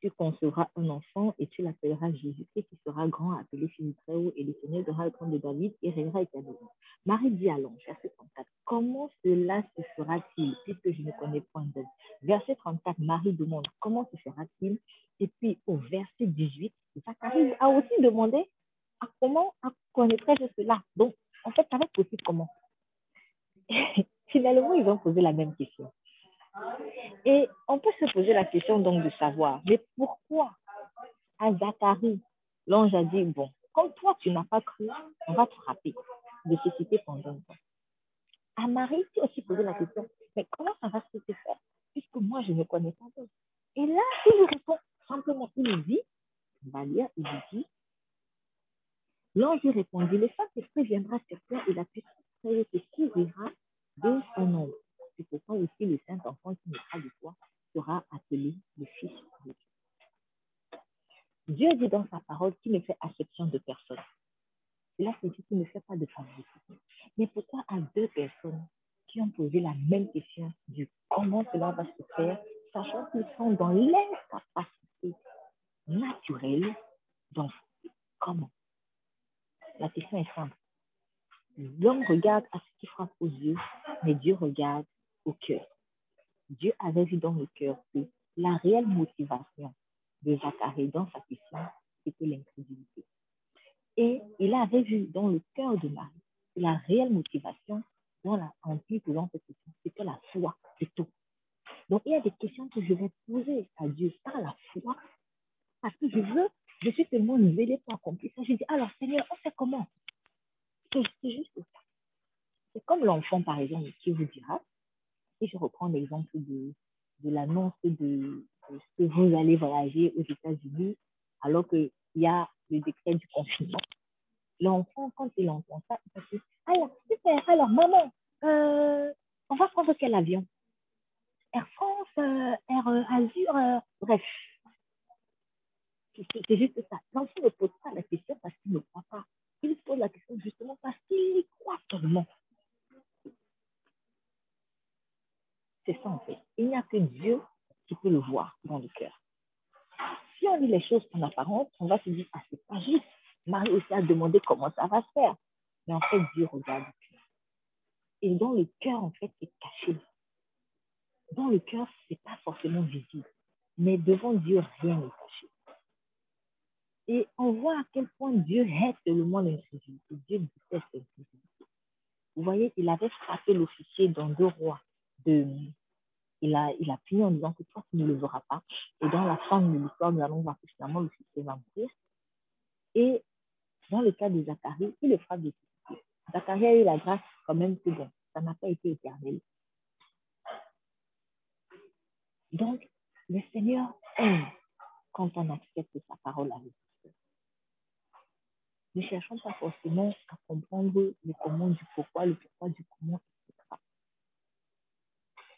tu concevras un enfant et tu l'appelleras Jésus, qui sera grand, appelé fils du Très-Haut, et le Seigneur donnera le trône de David et régnera éternellement. Marie dit à verset 34, comment cela se fera-t-il, puisque je ne connais point d'homme Verset 34, Marie demande, comment se fera-t-il? Et puis au verset 18, Zacharie a aussi demandé, à comment connaîtrais-je cela? Donc, en fait, ça va être possible comment? Finalement, ils ont posé la même question. Et on peut se poser la question donc de savoir, mais pourquoi à Zacharie, l'ange a dit, bon, comme toi tu n'as pas cru, on va te frapper de citer pendant un temps. À Marie, tu aussi posé la question, mais comment ça va se faire puisque moi je ne connais pas d'autre. Et là, il lui répond simplement, il dit, on va lire, il dit, l'ange lui répondit, le Saint-Esprit viendra sur toi et la puissance te couvrira de son nom. C'est pourquoi aussi le Saint-Enfant qui naîtra de toi sera appelé le Fils de Dieu. Dieu dit dans sa parole qu'il ne fait acception de personne. Cela signifie qu'il ne fait pas de favoritisme. Mais pourquoi à deux personnes qui ont posé la même question du comment cela va se faire, sachant qu'ils sont dans l'incapacité naturelle d'enfanter Comment La question est simple. L'homme regarde à ce qui frappe aux yeux, mais Dieu au cœur. Dieu avait vu dans le cœur que la réelle motivation de Zacharie dans sa question, c'était l'incrédulité. Et il avait vu dans le cœur de Marie la réelle motivation dans la, en cette question, c'était la foi, c'est tout. Donc, il y a des questions que je vais poser à Dieu par la foi, parce que je veux, je suis tellement zélé pour accomplir ça. Je dis, alors Seigneur, on fait comment C'est juste ça. Par exemple, qui vous dira, et je reprends l'exemple de, de l'annonce de, de, que vous allez voyager aux États-Unis, alors qu'il y a le décret du confinement. L'enfant, quand il entend ça, il va dire, alors, super, alors maman, euh, on va prendre quel avion? Air France, euh, Air euh, Azur, bref. C'est juste ça. L'enfant ne pose pas la question parce qu'il ne croit pas. Il pose la question justement parce qu'il y croit seulement. C'est ça en fait. Il n'y a que Dieu qui peut le voir dans le cœur. Si on lit les choses en apparence, on va se dire, ah, c'est pas juste. Marie aussi a demandé comment ça va se faire. Mais en fait, Dieu regarde. Et dans le cœur, en fait, c'est caché. Dans le cœur, ce n'est pas forcément visible. Mais devant Dieu, rien n'est caché. Et on voit à quel point Dieu hait tellement l'incrédulité. Dieu déteste l'incrédulité. Vous voyez, il avait frappé l'officier dans deux rois. De, il, a, il a puni en disant que toi, tu ne le verras pas. Et dans la fin de l'histoire, nous allons voir que finalement l'officier va mourir. Et dans le cas de Zacharie, il le frappe de Zacharie a eu la grâce quand même que ça n'a pas été éternel. Donc, le Seigneur aime quand on accepte sa parole avec nous. Ne cherchons pas forcément à comprendre le comment du pourquoi, le pourquoi du comment, etc.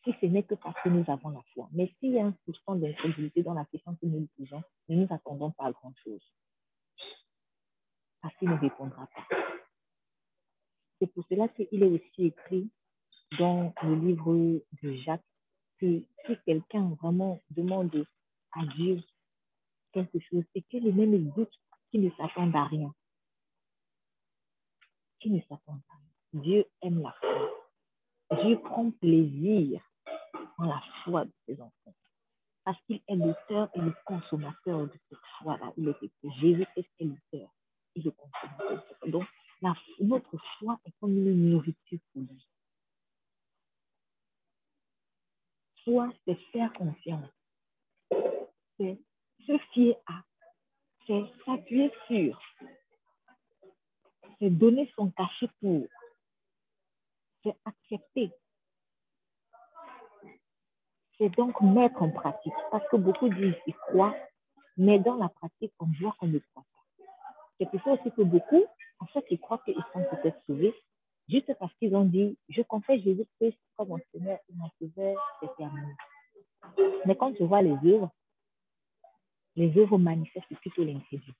Si ce n'est que parce que nous avons la foi. Mais s'il y a un soupçon d'incrédulité dans la question que nous lui posons, ne nous attendons pas à grand-chose. Parce qu'il ne répondra pas. C'est pour cela qu'il est aussi écrit dans le livre de Jacques que si quelqu'un vraiment demande à Dieu quelque chose et qu'il est même doute qu'il ne s'attend à rien, qu'il ne s'attend à rien, Dieu aime la foi. Dieu prend plaisir dans la foi de ses enfants. Parce qu'il est l'auteur et le consommateur de cette foi-là. Il est Jésus est l'auteur Donc, notre foi est comme une nourriture pour lui. Foi, c'est faire confiance. C'est se fier à. C'est s'appuyer sur. C'est donner son cachet pour. C'est accepter. C'est donc mettre en pratique. Parce que beaucoup disent qu'ils croient, mais dans la pratique, on voit qu'on ne croit. C'est pour ça aussi que beaucoup en fait, ils croient qu'ils sont peut-être sauvés juste parce qu'ils ont dit Je confesse Jésus-Christ comme mon Seigneur et mon Sauveur, c'est terminé. Mais quand tu vois les œuvres, les œuvres manifestent plutôt l'incrédulité.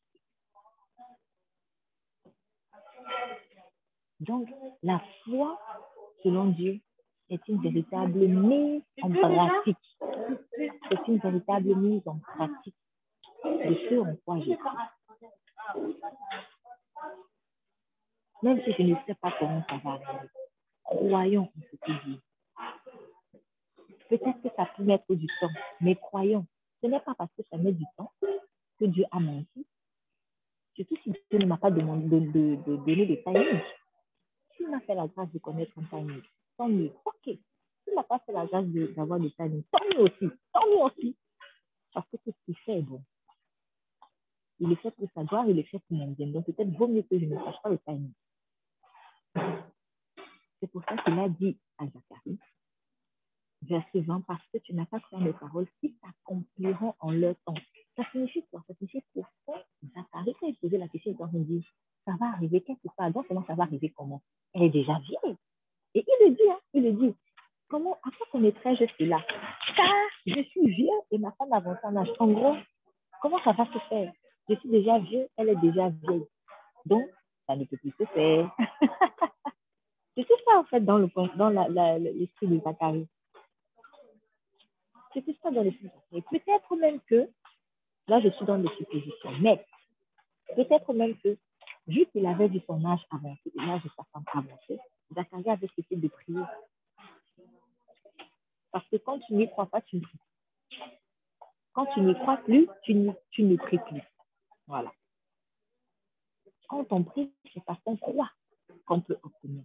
Donc, la foi, selon Dieu, est une véritable mise en pratique. C'est une véritable mise en pratique de ce en quoi Jésus. Même si je ne sais pas comment ça va arriver, croyons en ce que Dieu Peut-être que ça peut mettre du temps, mais croyons. Ce n'est pas parce que ça met du temps que Dieu a menti. Surtout si Dieu ne m'a pas demandé de, de, de donner des timings. S'il m'a fait la grâce de connaître un timing, tant mieux. Ok. S'il n'a pas fait la grâce d'avoir des timings, tant mieux aussi. Tant mieux aussi. Parce que tout ce qu'il est bon. Il est fait pour sa gloire, il est fait pour mon bien. Donc peut-être vaut mieux que je ne sache pas le timing. C'est pour ça qu'il a dit à Zacharie, verset 20, parce que tu n'as pas cru mes paroles qui s'accompliront en leur temps. Ça signifie quoi? Ça signifie que Zacharie, quand il posait la question, il me dit, ça va arriver quelque part. Donc, comment ça va arriver? Comment? Elle est déjà vieille. Et il le dit, hein, il le dit. Comment, après connaîtrais je suis là Car je suis vieux et ma femme avance en âge. En gros, comment ça va se faire? Je suis déjà vieux, elle est déjà vieille. Donc, ça ne peut plus se faire. C'est tout ça, en fait, dans l'esprit dans la, de Zacharie. C'est ça dans l'esprit de Zacharie. Peut-être même que, là, je suis dans des suppositions, mais peut-être même que vu qu'il avait vu son âge avancé, l'âge de sa femme avancé, Zacharie avait cessé de prier. Parce que quand tu n'y crois pas, tu ne pries Quand tu n'y crois plus, tu, tu ne pries plus. Voilà. Quand on prie, c'est parce qu'on croit qu'on peut obtenir.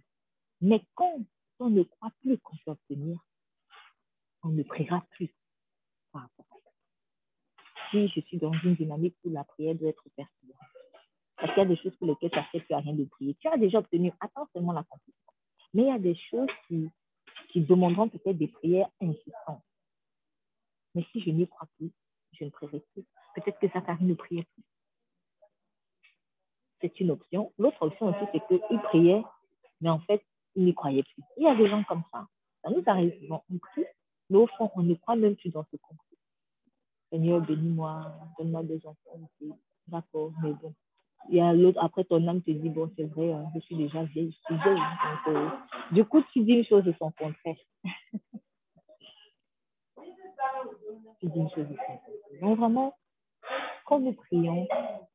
Mais quand on ne croit plus qu'on peut obtenir, on ne priera plus par rapport à ça. Si je suis dans une dynamique où la prière doit être persévérante, parce qu'il y a des choses pour lesquelles tu n'as plus rien de prier. Tu as déjà obtenu, attends seulement l'accomplissement. Mais il y a des choses qui, qui demanderont peut-être des prières insistantes. Mais si je n'y crois plus, je ne prierai plus. Peut-être que Zacharie ne priait plus. C'est une option. L'autre option aussi, c'est qu'il priait, mais en fait, il n'y croyait plus. Il y a des gens comme ça. Ça nous arrive souvent. On prie, mais au fond, on ne croit même plus dans ce qu'on. Seigneur, bénis-moi, donne-moi des enfants. D'accord, mais bon, il y a l'autre, après ton âme te dit, bon, c'est vrai, hein, je suis déjà vieille, je suis vieille. Euh, du coup, tu dis une chose de son contraire. tu dis une chose de son contraire. Donc, vraiment, quand nous prions,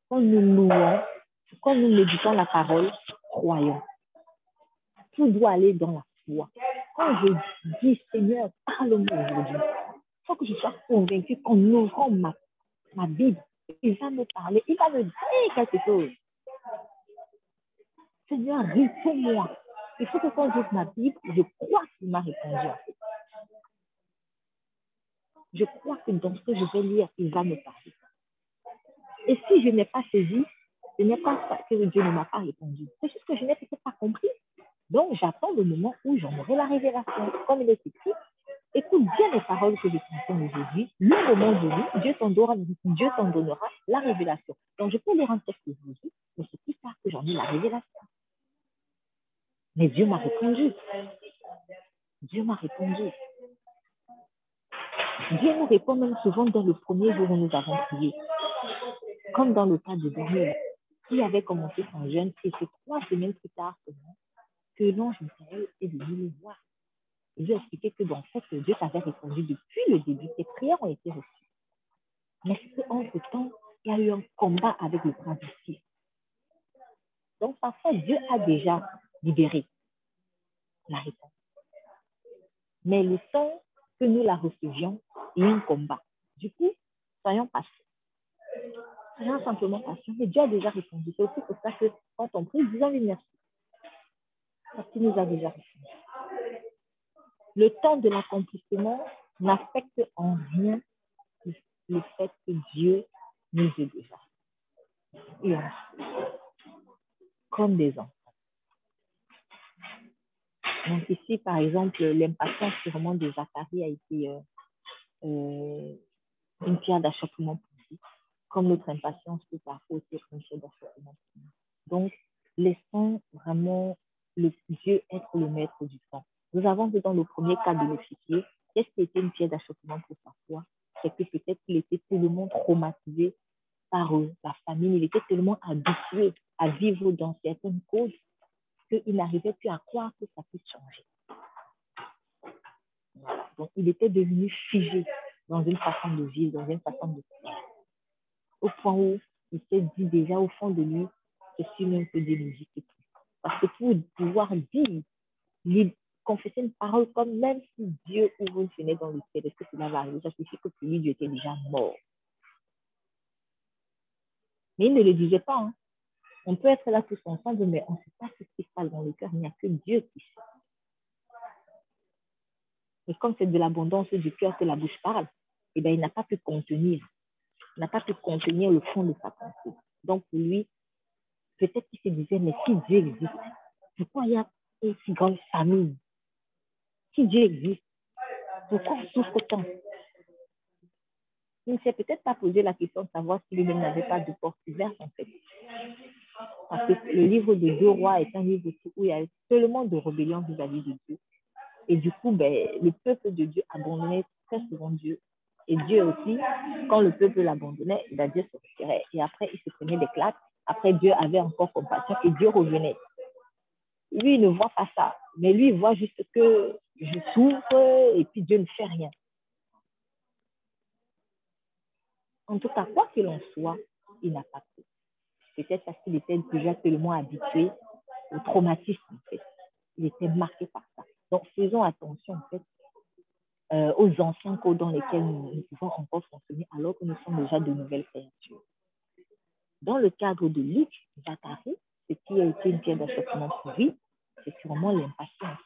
quand nous louons, quand nous méditons la parole, croyons? Tout doit aller dans la foi. Quand je dis, Seigneur, parle-moi aujourd'hui, il faut que je sois convaincu qu'en ouvrant ma, ma Bible, il va me parler, il va me dire quelque chose. Seigneur, réponds-moi. Il faut que quand j'ouvre ma Bible, je crois qu'il m'a répondu. Je crois que dans ce que je vais lire, il va me parler. Et si je n'ai pas saisi, ce n'est pas que Dieu ne m'a pas répondu. C'est juste que je n'ai peut-être pas compris. Donc, j'attends le moment où j'en aurai la révélation. Comme il est écrit, Écoute bien les paroles que je t'enseigne aujourd'hui. Le moment venu, Dieu t'en donnera, Dieu t'en donnera la révélation. Donc, je peux lire un texte aujourd'hui, mais c'est plus tard que j'en ai la révélation. Mais Dieu m'a répondu. Dieu m'a répondu. Dieu nous répond même souvent dès le premier jour où nous avons prié. Comme dans le cas de Daniel, qui avait commencé son jeûne et c'est trois semaines plus tard que l'ange Michael est venu le voir. Il lui a expliqué que, bon, en fait, Dieu t'avait répondu depuis le début, tes prières ont été reçues. Mais qu'entre-temps, il y a eu un combat avec le prince Donc, parfois, Dieu a déjà libéré la réponse. Mais le temps que nous la recevions, il y a un combat. Du coup, soyons patients. Soyons simplement patients. Mais Dieu a déjà répondu. C'est aussi pour ça que quand on prie, disons-lui merci. Parce qu'il nous a déjà répondu le temps de l'accomplissement n'affecte en rien le fait que Dieu nous ait déjà. Et comme des enfants. Donc ici, par exemple, l'impatience sûrement de Zacharie a été euh, euh, une pierre d'achoppement lui, comme notre impatience peut parfois aussi être. Donc, laissons vraiment le Dieu être le maître du temps. Nous avons vu dans le premier cas de l'officier, qu'est-ce qui était une pièce d'achoppement pour sa foi C'est que peut-être qu'il était tellement traumatisé par eux, la famille, il était tellement habitué à vivre dans certaines causes qu'il n'arrivait plus à croire que ça puisse changer. Donc, il était devenu figé dans une façon de vivre, dans une façon de faire. Au point où il s'est dit déjà au fond de lui, je suis même peu délogique. Parce que pour pouvoir dire confesser une parole comme même si Dieu ouvre une fenêtre dans le ciel, est-ce que cela va arriver? Ça signifie que pour lui, Dieu était déjà mort. Mais il ne le disait pas. Hein. On peut être là tous ensemble, mais on ne sait pas ce qui se passe dans le cœur. Il n'y a que Dieu qui sait. Et comme c'est de l'abondance du cœur que la bouche parle, eh bien, il n'a pas pu contenir. N'a pas pu contenir le fond de sa pensée. Donc, pour lui, peut-être qu'il se disait, mais si Dieu existe, pourquoi il y a une si grande famille? Si Dieu existe, pourquoi on souffre autant Il ne s'est peut-être pas posé la question de savoir si lui-même n'avait pas de porte ouverte, en fait. Parce que le livre de deux rois est un livre où il y a tellement de rébellion vis-à-vis de Dieu. Et du coup, ben, le peuple de Dieu abandonnait très souvent Dieu. Et Dieu aussi, quand le peuple l'abandonnait, Dieu se retirait. Et après, il se prenait des claques. Après, Dieu avait encore compassion et Dieu revenait. Lui, il ne voit pas ça. Mais lui, il voit juste que je souffre et puis Dieu ne fait rien. En tout cas, quoi qu'il en soit, il n'a pas pris. Peut-être parce qu'il était déjà tellement habitué au traumatisme, en fait. Il était marqué par ça. Donc, faisons attention, en fait, euh, aux anciens codes dans lesquels nous, pouvons encore fonctionner alors que nous sommes déjà de nouvelles créatures. Dans le cadre de Luc, Zacharie, ce qui a été une pierre d'achoppement pour lui, c'est sûrement l'impatience.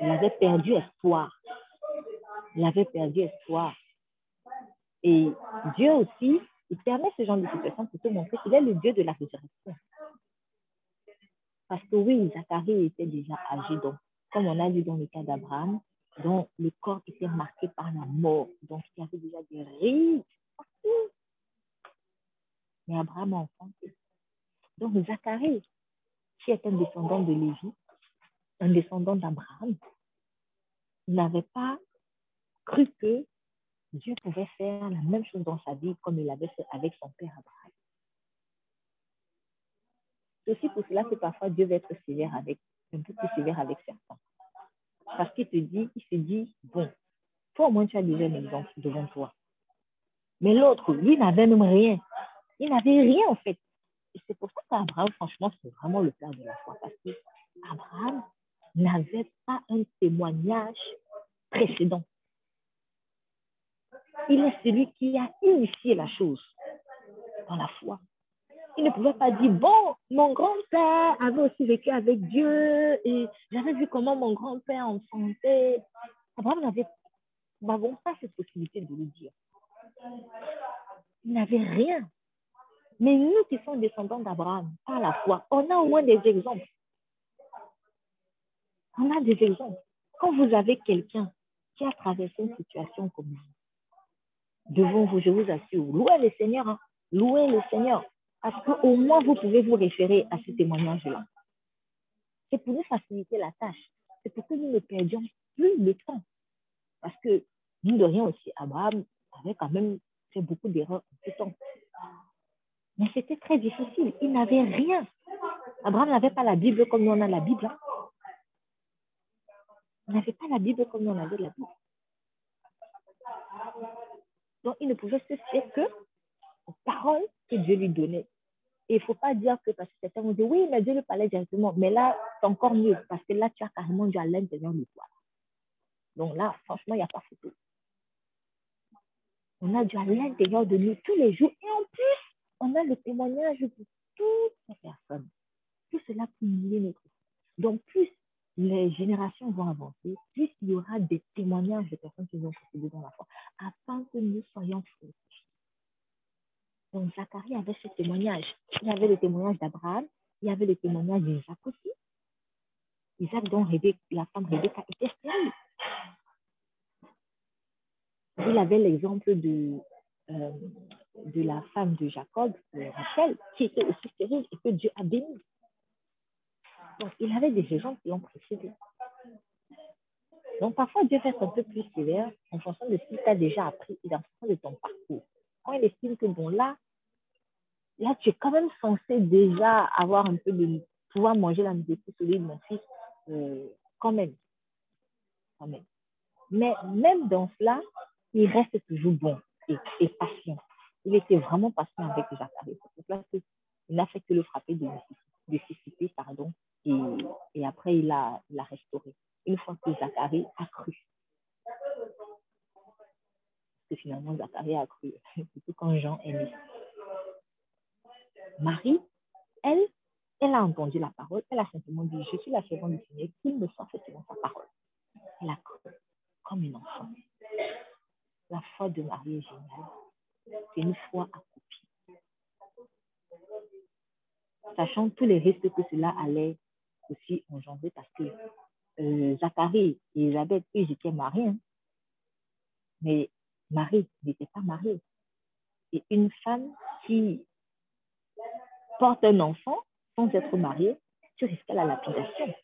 Il avait perdu espoir. Il avait perdu espoir. Et Dieu aussi, il permet ce genre de situation pour te montrer qu'il est le Dieu de la résurrection. Parce que oui, Zacharie était déjà âgé, donc, comme on a vu dans le cas d'Abraham, dont le corps était marqué par la mort, donc il y avait déjà des rides Mais Abraham a enfanté. Donc Zacharie, qui est un descendant de Lévi, un descendant d'Abraham, n'avait pas cru que Dieu pouvait faire la même chose dans sa vie comme il l'avait fait avec son père Abraham. C'est aussi pour cela que parfois Dieu va être sévère avec, un peu plus sévère avec certains. Parce qu'il te dit, il se dit, bon, toi au moins tu as déjà un exemple devant toi. Mais l'autre, lui, n'avait même rien. Il n'avait rien en fait. Et c'est pour ça qu'Abraham, franchement, c'est vraiment le père de la foi. Parce qu'Abraham n'avait pas un témoignage précédent. Il est celui qui a initié la chose dans la foi. Il ne pouvait pas dire, bon, mon grand-père avait aussi vécu avec Dieu et j'avais vu comment mon grand-père enfantait. Abraham n'avait pas cette possibilité de le dire. Il n'avait rien. Mais nous qui sommes descendants d'Abraham, par la foi, on a au moins des exemples. On a des exemples. Quand vous avez quelqu'un qui a traversé une situation comme vous, devant vous, je vous assure, louez le Seigneur, hein. louez le Seigneur, parce qu'au moins vous pouvez vous référer à ce témoignage-là. C'est pour nous faciliter la tâche. C'est pour que nous ne perdions plus de temps. Parce que, nous de rien aussi, Abraham avait quand même fait beaucoup d'erreurs en ce temps. Mais c'était très difficile. Il n'avait rien. Abraham n'avait pas la Bible comme nous on a la Bible. Hein. Il n'avait pas la Bible comme nous on avait la Bible. Donc, il ne pouvait se faire que aux paroles que Dieu lui donnait. Et il ne faut pas dire que parce que certains vont dire oui, mais Dieu lui parlait directement. Mais là, c'est encore mieux parce que là, tu as carrément Dieu à l'intérieur de toi. Donc là, franchement, il n'y a pas photo. On a Dieu à l'intérieur de nous tous les jours. Et en plus, on a le témoignage de toutes ces personnes. Tout cela pour lier notre Donc, plus les générations vont avancer, plus il y aura des témoignages de personnes qui vont procéder dans la foi, afin que nous soyons fructifs. Donc, Zacharie avait ce témoignage. Il y avait le témoignage d'Abraham, il y avait le témoignage d'Isaac aussi. Isaac, dont la femme Rebecca était stérile. Il avait l'exemple de euh, de la femme de Jacob, Rachel, qui était aussi stérile et que Dieu a béni. Donc, il avait des gens qui ont précédé. Donc, parfois, Dieu fait un peu plus sévère en fonction de ce qu'il t'a déjà appris et en fonction de ton parcours. Quand il estime que, bon, là, là, tu es quand même censé déjà avoir un peu de pouvoir manger la nourriture solide de mon fils, euh, quand même. Quand même. Mais même dans cela, il reste toujours bon et, patient. Il était vraiment patient avec Zacharie. C'est pour qu'il n'a fait que le frapper de, de pardon, et, après il l'a il restauré. Une fois que Zacharie a cru. Parce que finalement, Zacharie a cru, surtout quand Jean est né. Marie, elle, elle a entendu la parole, elle a simplement dit, je suis la servante du Seigneur, qu'il me soit fait selon sa parole. Elle a cru, comme une enfant. La foi de Marie est géniale. C'est une foi accroupie. Sachant tous les risques que cela allait aussi engendrer parce que euh, Zacharie et Elisabeth, eux, étaient mariés. Hein. Mais Marie n'était pas mariée. Et une femme qui porte un enfant sans être mariée, tu risques la lapidation.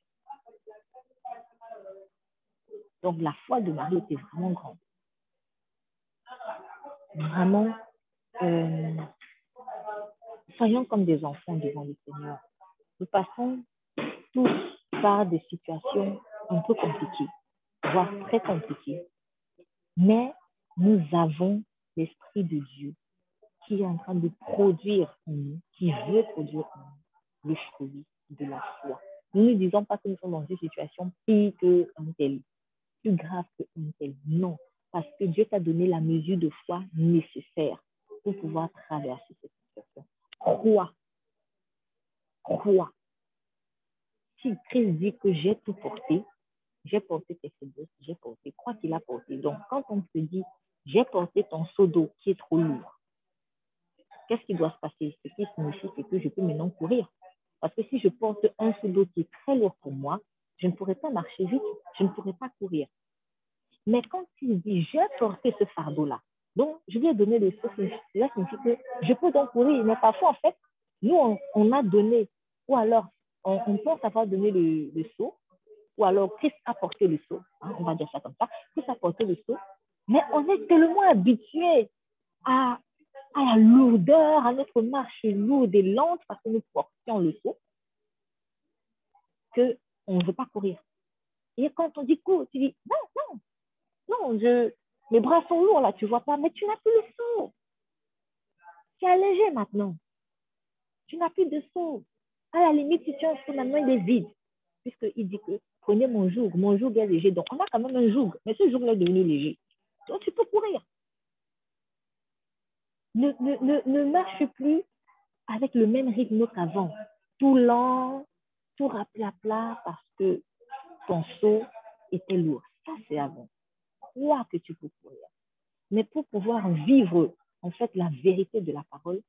Donc la foi de Marie était vraiment grande vraiment, euh, soyons comme des enfants devant le Seigneur. Nous passons tous par des situations un peu compliquées, voire très compliquées. Mais nous avons l'Esprit de Dieu qui est en train de produire en nous, qui veut produire le fruit de la foi. Nous ne disons pas que nous sommes dans une situation pire qu'un tel, plus grave qu'un tel. Non, parce que Dieu t'a donné la mesure de foi nécessaire pour pouvoir traverser cette situation. Crois. Crois. Si Christ dit que j'ai tout porté, j'ai porté tes faiblesses, j'ai porté, crois qu'il a porté. Donc, quand on te dit, j'ai porté ton seau d'eau qui est trop lourd, qu'est-ce qui doit se passer? Ce qui signifie, c'est que je peux maintenant courir. Parce que si je porte un seau d'eau qui est très lourd pour moi, je ne pourrais pas marcher vite, je ne pourrais pas courir. Mais quand il dit, j'ai porté ce fardeau-là, donc je lui ai donné le seau, cela signifie que je peux donc courir. Mais parfois, en fait, nous, on, a donné, ou alors on, pense avoir donné le, le seau, ou alors Christ a porté le seau, hein, on va dire ça comme ça, Christ a porté le seau, mais on est tellement habitué à, à la lourdeur, à notre marche lourde et lente parce que nous portions le seau, qu'on ne veut pas courir. Et quand on dit cours, tu dis non, non, non, je, mes bras sont lourds là, tu vois pas, mais tu n'as plus le seau. Tu es allégé maintenant. Tu n'as plus de seau. À la limite, si tu as un seau, maintenant il est vide. Puisqu'il dit que prenez mon joug, mon joug est léger. Donc on a quand même un joug, mais ce joug est devenu léger. Donc tu peux courir. Ne, marche plus avec le même rythme qu'avant. Tout lent, tout à plat parce que ton seau était lourd. Ça, c'est avant. Crois que tu peux courir. Mais pour pouvoir vivre, en fait, la vérité de la parole,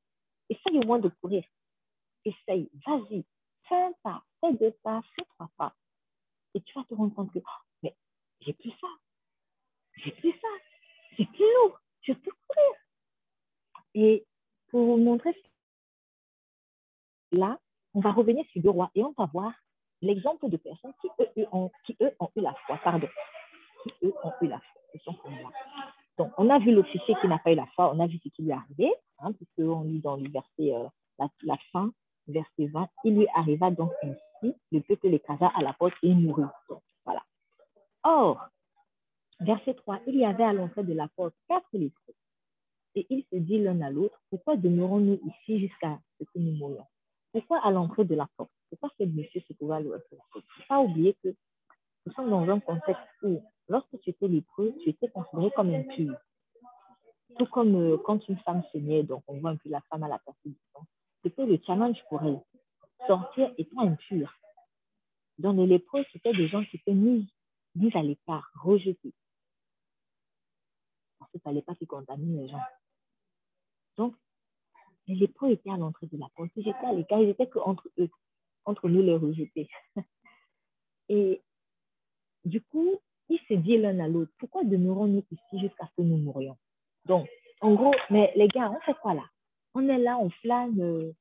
essaye au moins de courir. Essaye, vas-y, fais un pas, fais deux pas, fais trois pas. Et tu vas te rendre compte que, oh, mais j'ai plus ça. J'ai plus ça. C'est plus lourd. Je peux courir. Et pour vous montrer là, on va revenir sur deux rois et on va voir l'exemple de personnes qui eux, ont, qui, eux, ont eu la foi. Pardon. Qui eux ont eu la foi. Donc, on a vu l'officier qui n'a pas eu la foi, on a vu ce qui lui est arrivé, hein, puisqu'on lit dans le verset, euh, la, fin, verset 20, il lui arriva donc ainsi, le peuple l'écrasa à la porte et mourut. Donc, voilà. Or, verset 3, il y avait à l'entrée de la porte quatre lépreux. Et ils se dit l'un à l'autre, pourquoi demeurons-nous ici jusqu'à ce que nous mourions? Pourquoi à l'entrée de la porte Pourquoi ce monsieur se trouvait à l'entrée de la porte? Il ne faut pas oublier que nous sommes dans un contexte où, lorsque tu étais lépreux, tu étais considéré comme impur. Tout comme euh, quand une femme saignait, donc on voit un peu la femme à la place du. C'était le challenge pour elle. Sortir étant impure. Dans les lépreux, c'était des gens qui étaient mis, mis à l'écart, rejetés. Parce qu'il ne fallait pas qu'ils contaminent les gens. Donc, les lépreux étaient à l'entrée de la porte. Ils étaient à l'écart, ils étaient qu'entre eux, entre nous les rejetés. Et du coup, ils se disent l'un à l'autre, pourquoi demeurons-nous ici jusqu'à ce que nous mourions? Donc, en gros, mais les gars, on fait quoi là? On est là, on flâne. Euh,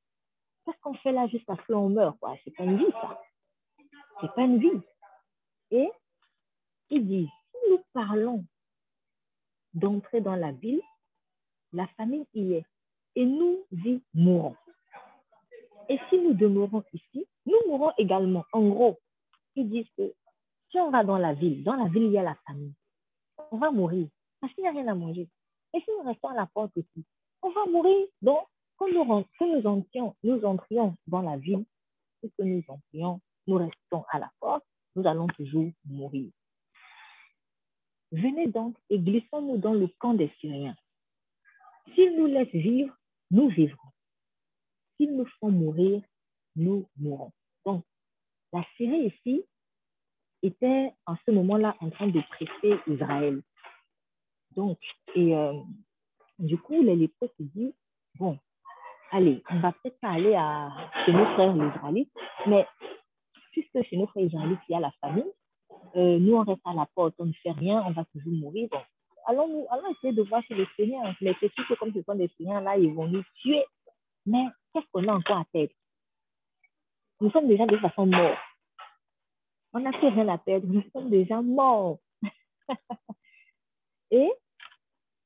qu'est-ce qu'on fait là jusqu'à ce qu'on meurt quoi? C'est pas une vie, ça. C'est pas une vie. Et ils disent, si nous parlons d'entrer dans la ville, la famille y est. Et nous y mourons. Et si nous demeurons ici, nous mourrons également. En gros, ils disent que si on va dans la ville, dans la ville, il y a la famille. On va mourir parce qu'il n'y a rien à manger. Et si nous restons à la porte aussi, on va mourir. Donc, quand nous, nous, entrions, nous entrions dans la ville, et que nous entrions, nous restons à la porte, nous allons toujours mourir. Venez donc et glissons-nous dans le camp des Syriens. S'ils nous laissent vivre, nous vivrons. S'ils nous font mourir, nous mourrons. Donc, la Syrie ici, était en ce moment-là en train de presser Israël. Donc, et euh, du coup, les lépreux se disent, bon, allez, on va peut-être pas aller chez nos frères les Israélites, mais puisque chez nos frères Israélites, il y a la famille, euh, nous, on reste à la porte, on ne fait rien, on va toujours mourir. Bon, allons, allons essayer de voir chez les. Mais c'est sûr que comme ce sont des Syriens, là, ils vont nous tuer. Mais qu'est-ce qu'on a encore à tête Nous sommes déjà de façon morts. On n'a plus rien à perdre, nous sommes déjà morts. Et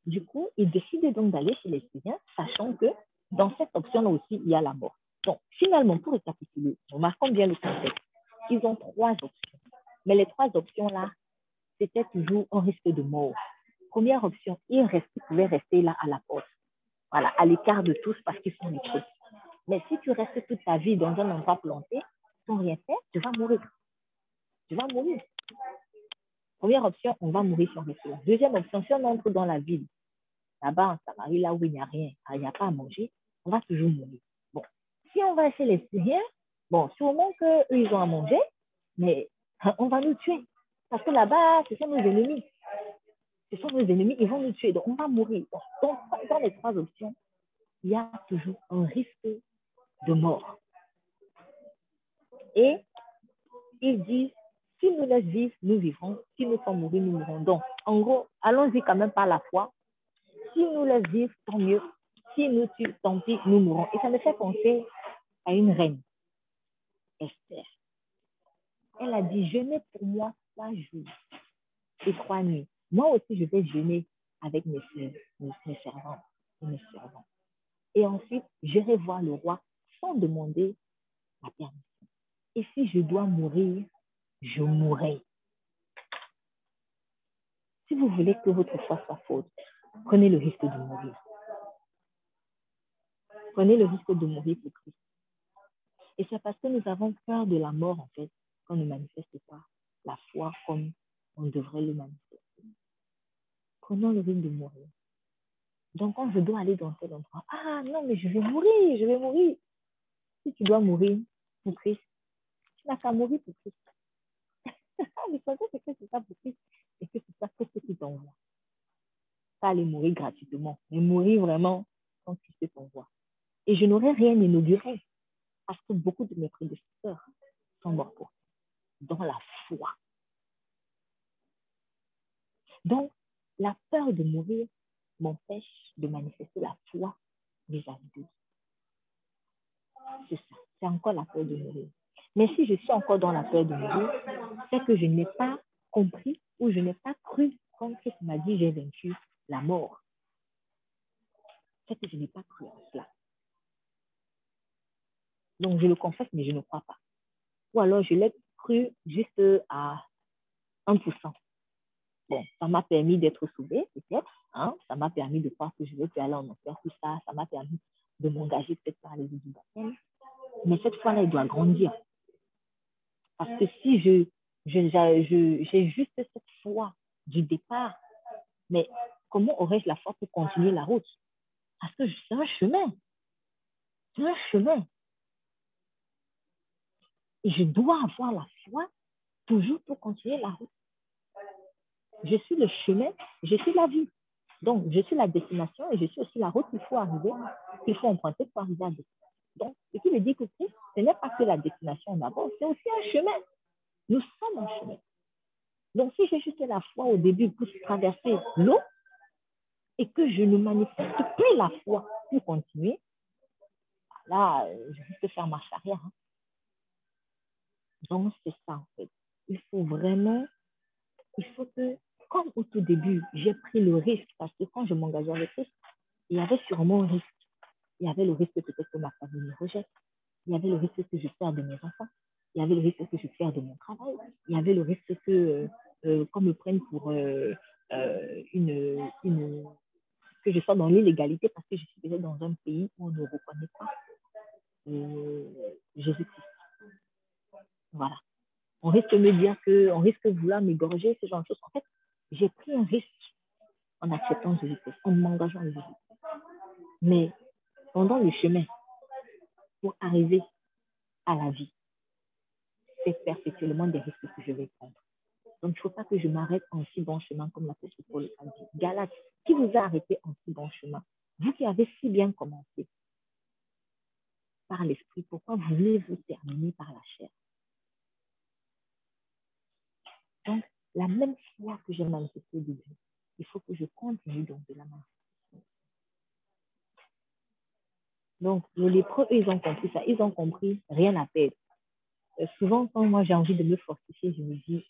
du coup, ils décident donc d'aller chez les Syriens, sachant que dans cette option-là aussi, il y a la mort. Donc, finalement, pour récapituler, remarquons bien le contexte. Ils ont trois options. Mais les trois options-là, c'était toujours un risque de mort. Première option, ils, pouvaient rester là à la porte. Voilà, à l'écart de tous parce qu'ils sont les Mais si tu restes toute ta vie dans un endroit planté, sans rien faire, tu vas mourir. Tu vas mourir. Première option, on va mourir sur reste là. Deuxième option, si on entre dans la ville, là-bas en Samarie, là où il n'y a rien, il n'y a pas à manger, on va toujours mourir. Bon, si on va chez les Syriens, bon, sûrement qu'eux, ils ont à manger, mais on va nous tuer. Parce que là-bas, ce sont nos ennemis. Ce sont nos ennemis, ils vont nous tuer. Donc, on va mourir. Dans les trois options, il y a toujours un risque de mort. Et ils disent, si nous laissons vivre, nous vivrons. Si nous sommes mourir, nous mourrons. Donc, en gros, allons-y quand même par la foi. Si nous laissons vivre, tant mieux. Si nous tuons, tant pis, nous mourrons. Et ça me fait penser à une reine, Esther. Elle a dit, jeûnez pour moi trois jours et trois nuits. Moi aussi, je vais jeûner avec mes, mes servants et mes servants. Et ensuite, j'irai voir le roi sans demander la permission. Et si je dois mourir, je mourrai. Si vous voulez que votre foi soit faute, prenez le risque de mourir. Prenez le risque de mourir pour Christ. Et c'est parce que nous avons peur de la mort, en fait, qu'on ne manifeste pas la foi comme on devrait le manifester. Prenons le risque de mourir. Donc, quand je dois aller dans tel endroit, ah non, mais je vais mourir, je vais mourir. Si tu dois mourir pour Christ, tu n'as qu'à mourir pour Christ. mais c'est que c'est ça pour Christ et que c'est ça que tu t'envoies. Pas aller mourir gratuitement, mais mourir vraiment quand tu t'envoies. Et je n'aurais rien inauguré parce que beaucoup de mes prédécesseurs sont morts pour dans la foi. Donc, la peur de mourir m'empêche de manifester la foi vis-à-vis C'est ça, c'est encore la peur de mourir. Mais si je suis encore dans la peur de mourir, c'est que je n'ai pas compris ou je n'ai pas cru quand Christ m'a dit j'ai vaincu la mort. C'est que je n'ai pas cru en cela. Donc je le confesse, mais je ne crois pas. Ou alors je l'ai cru juste à 1%. Bon, ça m'a permis d'être sauvé, peut-être. Hein? Ça m'a permis de croire que je vais aller en enfer, tout ça. Ça m'a permis de m'engager peut-être par les du Mais cette fois-là, il doit grandir. Parce que si je, j'ai je, juste cette foi du départ, mais comment aurais-je la foi pour continuer la route? Parce que c'est un chemin. C'est un chemin. Et je dois avoir la foi toujours pour continuer la route. Je suis le chemin, je suis la vie. Donc, je suis la destination et je suis aussi la route qu'il faut arriver, qu'il faut emprunter pour arriver à la destination. Donc, ce qui veut dire que ce n'est pas que la destination d'abord, c'est aussi un chemin. Nous sommes un chemin. Donc, si j'ai juste la foi au début pour traverser l'eau et que je ne manifeste plus la foi pour continuer, là, je risque faire marche arrière. Hein. Donc, c'est ça, en fait. Il faut vraiment, il faut que, comme au tout début, j'ai pris le risque, parce que quand je m'engageais avec Christ, il y avait sûrement un risque. Il y avait le risque peut-être que ma famille me rejette. Il y avait le risque que je perde de mes enfants. Il y avait le risque que je perde de mon travail. Il y avait le risque que, euh, euh qu'on me prenne pour euh, une, une, que je sois dans l'illégalité parce que je suis déjà dans un pays où on ne reconnaît pas Jésus-Christ. Voilà. On risque de me dire que, on risque de vouloir m'égorger, ce genre de choses. En fait, j'ai pris un risque en acceptant Jésus-Christ, en m'engageant avec Jésus. Mais pendant le chemin, pour arriver à la vie, c'est perpétuellement des risques que je vais prendre. Donc, il ne faut pas que je m'arrête en si bon chemin, comme l'apôtre Paul a dit. Galate, qui vous a arrêté en si bon chemin Vous qui avez si bien commencé par l'esprit, pourquoi voulez-vous terminer par la chair donc, la même foi que j'ai manifestée au début, il faut que je continue donc de la manifester. Donc, les lépreux, ils ont compris ça. Ils ont compris rien à perdre. Euh, souvent, quand moi j'ai envie de me fortifier, je me dis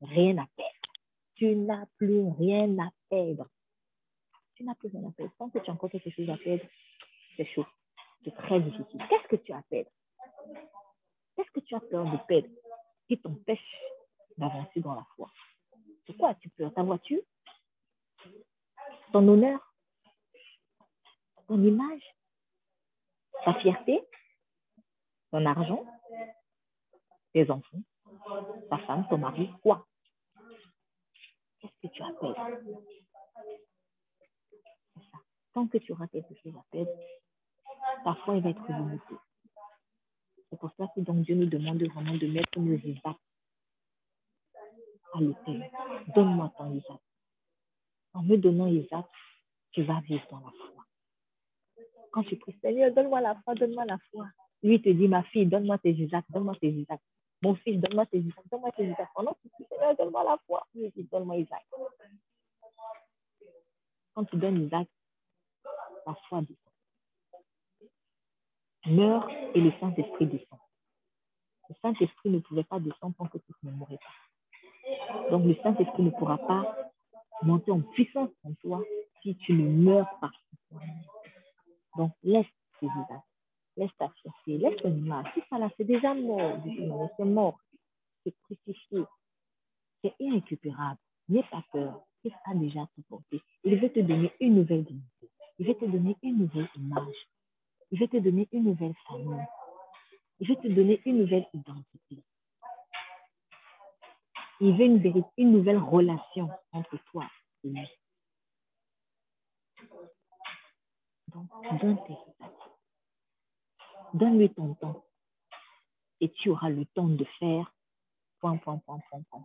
rien à perdre. Tu n'as plus rien à perdre. Tu n'as plus rien à perdre. Tant que tu as encore quelque chose à perdre, c'est chaud. C'est très difficile. Qu'est-ce que tu as à perdre? Qu'est-ce que tu as peur de perdre? Qui t'empêche? D'avancer dans la foi. C'est quoi tu peux Ta voiture? Ton honneur? Ton image? Ta fierté, ton argent, tes enfants, ta femme, ton mari, quoi? Qu'est-ce que tu appelles? Ça. Tant que tu auras quelque chose à perdre, ta foi va être limitée. C'est pour ça que donc Dieu nous demande vraiment de mettre nos Isaac à l'autel. Donne-moi ton Isaac. En me donnant Isaac, tu vas vivre dans la foi. Quand tu pries, Seigneur, donne-moi la foi, donne-moi la foi. Lui te dit, ma fille, donne-moi tes Isaac, donne-moi tes Isaac. Mon fils, donne-moi tes Isaac, donne-moi tes Isaac. Pendant que tu pries, Seigneur, donne-moi la foi. Lui dit, donne-moi Isaac. Quand tu donnes Isaac, la foi descend. Meurt et le Saint-Esprit descend. Le Saint-Esprit ne pouvait pas descendre tant que tu ne mourrais pas. Donc le Saint-Esprit ne pourra pas monter en puissance en toi si tu ne meurs pas. Donc laisse tes visages, laisse ta fierté, laisse ton image. Ça c'est déjà mort, c'est mort, c'est crucifié, c'est irrécupérable. N'aie pas peur, il a déjà supporté. Il veut te donner une nouvelle dignité, il veut te donner une nouvelle image, il veut te donner une nouvelle famille, il veut te donner une nouvelle identité. Il veut une, une nouvelle relation entre toi et lui. Donc, donne tes Donne-lui ton temps. Et tu auras le temps de faire point, point, point, point, point.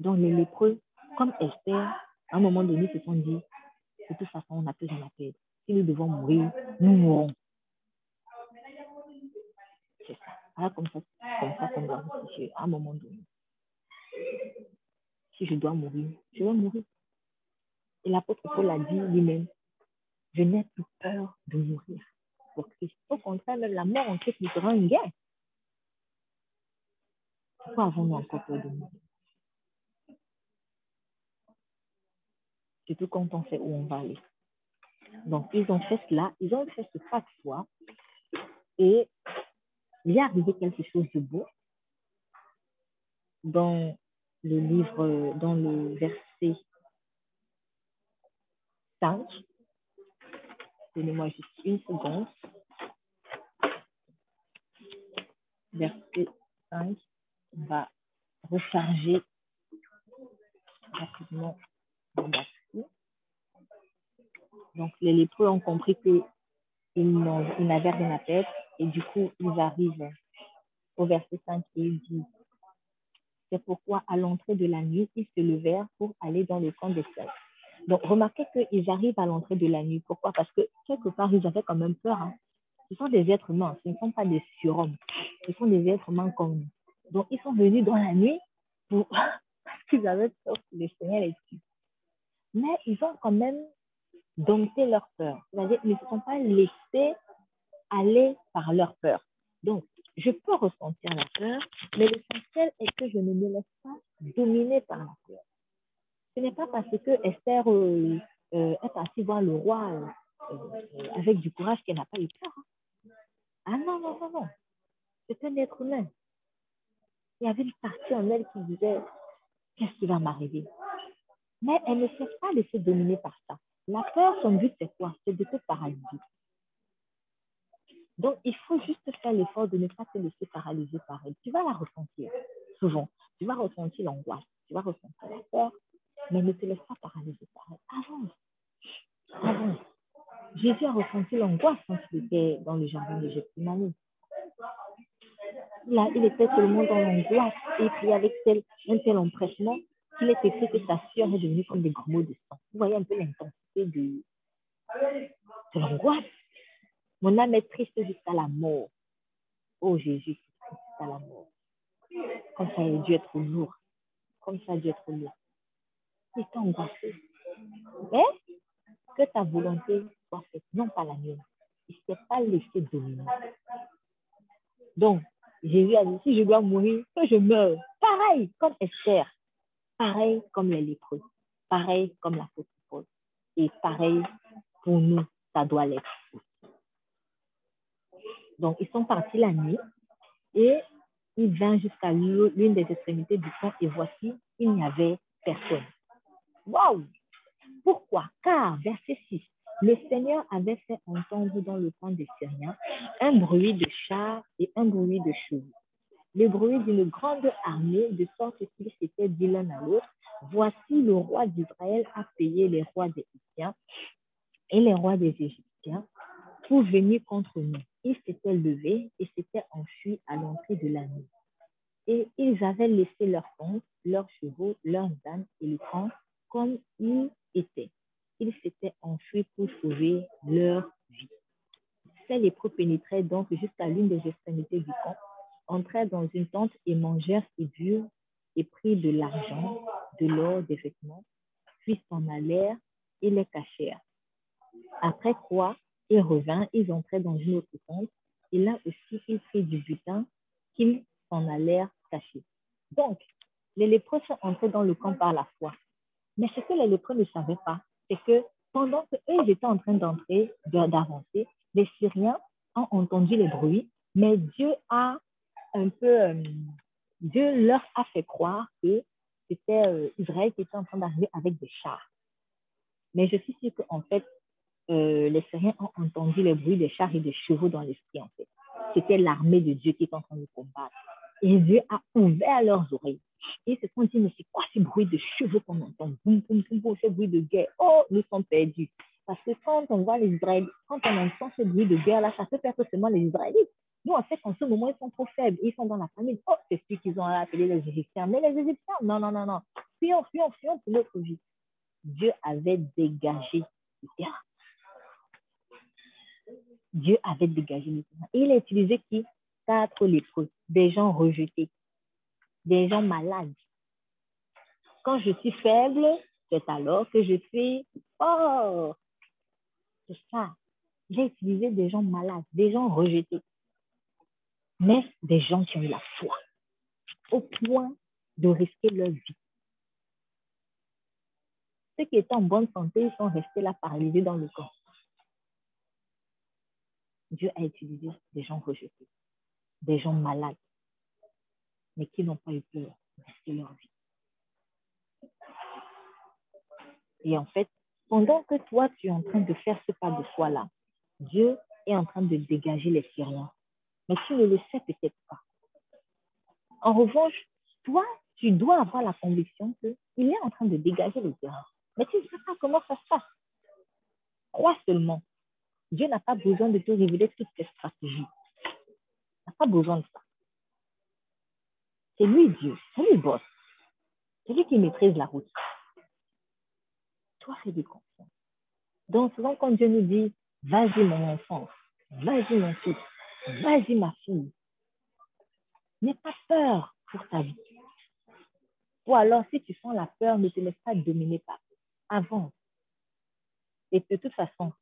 Donc, les lépreux, comme Esther, à un moment donné, se sont dit, de toute façon, on n'a plus à perdre. Si nous devons mourir, nous mourrons. C'est ça. Ah, comme ça, comme ça qu'on doit réfléchir à un moment donné. Si je dois mourir, je vais mourir. Et l'apôtre Paul a dit lui-même, je n'ai plus peur de mourir pour Christ. Au contraire, même la mort en Christ nous sera une guerre. Pourquoi avons-nous encore peur de mourir? Surtout quand on sait où on va aller. Donc, ils ont fait cela, ils ont fait ce pas de foi et il est arrivé quelque chose de beau dans le livre, dans le verset 5. Donnez-moi juste une seconde. Verset 5. On va recharger rapidement mon batterie. Donc, les lépreux ont compris qu'ils n'avaient rien à perdre et du coup, ils arrivent au verset 5 et ils disent C'est pourquoi, à l'entrée de la nuit, ils se levèrent pour aller dans le camp des seuls. Donc, remarquez qu'ils arrivent à l'entrée de la nuit. Pourquoi? Parce que quelque part, ils avaient quand même peur. Hein. Ce sont des êtres humains, ce ne sont pas des surhommes. Ce sont des êtres humains comme nous. Donc, ils sont venus dans la nuit pour... parce qu'ils avaient peur que le Seigneur les tue. Mais ils ont quand même dompté leur peur. C'est-à-dire qu'ils ne se sont pas laissés aller par leur peur. Donc, je peux ressentir la peur, mais l'essentiel est que je ne me laisse pas dominer par la peur. Ce n'est pas parce que Esther euh, euh, est partie voir le roi euh, avec du courage qu'elle n'a pas eu peur. Hein. Ah non, non, non, non. C'est un être humain. Il y avait une partie en elle qui disait, qu'est-ce qui va m'arriver? Mais elle ne s'est pas laissée dominer par ça. La peur, son but, c'est quoi? C'est de te paralyser. Donc, il faut juste faire l'effort de ne pas te laisser paralyser par elle. Tu vas la ressentir souvent. Tu vas ressentir l'angoisse, tu vas ressentir la peur, mais ne te laisse pas paralyser par elle. Avance. Avance. Jésus a ressenti l'angoisse quand il était dans le jardin de Gethsemane. Là, il était seulement dans l'angoisse et puis avec tel, un tel empressement qu'il est écrit que sa sueur est devenue comme des grumeaux de sang. Vous voyez un peu l'intensité de, de l'angoisse. Mon âme est triste jusqu'à la mort. Oh Jésus, jusqu'à la mort. Comme ça, a dû être lourd. Comme ça, a dû être lourd. Il est angoissé. Mais que ta volonté soit faite, non pas la mienne. Il ne s'est pas laissé dominer. Donc, Jésus a dit, si je dois mourir, que je meurs. Pareil comme Esther. Pareil comme les lépreux. Pareil comme la Paul. Et pareil pour nous, ça doit l'être. Donc, ils sont partis la nuit et ils vinrent jusqu'à l'une des extrémités du pont et voici, il n'y avait personne. Waouh! Pourquoi? Car, verset 6, le Seigneur avait fait entendre dans le camp des Syriens un bruit de chars et un bruit de chevaux. Le bruit d'une grande armée, de sorte qu'ils s'étaient dit l'un à l'autre, voici le roi d'Israël a payé les rois des et les rois des Égyptiens pour venir contre nous. Ils s'étaient levés et s'étaient enfuis à l'entrée de la nuit. Et ils avaient laissé leurs tentes, leurs chevaux, leurs ânes et le camp comme ils étaient. Ils s'étaient enfuis pour sauver leur vie. Ces lépreux pénétraient donc jusqu'à l'une des extrémités du camp, entrèrent dans une tente et mangèrent et burent et prirent de l'argent, de l'or, des vêtements, puis s'en allèrent et les cachèrent. Après quoi, ils revinrent, ils entraient dans une autre tente, et là aussi, ils prirent du butin qu'ils s'en allèrent cacher. Donc, les lépreux sont entrés dans le camp par la foi. Mais ce que les lépreux ne savaient pas, c'est que pendant qu'eux étaient en train d'entrer, d'avancer, les Syriens ont entendu les bruits, mais Dieu a un peu, euh, Dieu leur a fait croire que c'était euh, Israël qui était en train d'arriver avec des chars. Mais je suis sûre qu'en fait, euh, les Syriens ont entendu les bruits des chars et des chevaux dans l'esprit, en fait. C'était l'armée de Dieu qui était en train de combattre. Et Dieu a ouvert leurs oreilles. Ils se sont dit, mais c'est quoi ce bruit de chevaux qu'on entend? Boum, boum, boum, boum, ce bruit de guerre. Oh, nous sommes perdus. Parce que quand on voit les Israélites, quand on entend ce bruit de guerre-là, ça peut perdre seulement les Israélites. Nous, en fait, en ce moment, ils sont trop faibles. Ils sont dans la famille. Oh, c'est sûr qu'ils ont appelé les Égyptiens. Mais les Égyptiens, non, non, non, non. Fuyons, fuyons, fuyons pour notre vie. Dieu avait dégagé le terrain. Dieu avait dégagé terrain. Et il a utilisé qui? Quatre lépreux, des gens rejetés, des gens malades. Quand je suis faible, c'est alors que je suis fort. C'est ça. J'ai utilisé des gens malades, des gens rejetés, mais des gens qui ont eu la foi, au point de risquer leur vie. Ceux qui étaient en bonne santé, ils sont restés là paralysés dans le corps. Dieu a utilisé des gens rejetés, des gens malades, mais qui n'ont pas eu peur de risquer leur vie. Et en fait, pendant que toi, tu es en train de faire ce pas de foi-là, Dieu est en train de dégager les Syriens. Mais tu ne le sais peut-être pas. En revanche, toi, tu dois avoir la conviction qu'il est en train de dégager les Syriens. Mais tu ne sais pas comment ça se passe. Crois seulement. Dieu n'a pas besoin de te révéler toutes tes stratégies. Il n'a pas besoin de ça. C'est lui Dieu, c'est lui boss. C'est lui qui maîtrise la route. Toi, fais des confiance. Donc, souvent, quand Dieu nous dit, vas-y mon enfant, vas-y mon fils, vas-y ma fille, n'aie pas peur pour ta vie. Ou alors, si tu sens la peur, ne te laisse pas dominer par Avance. Et de toute façon,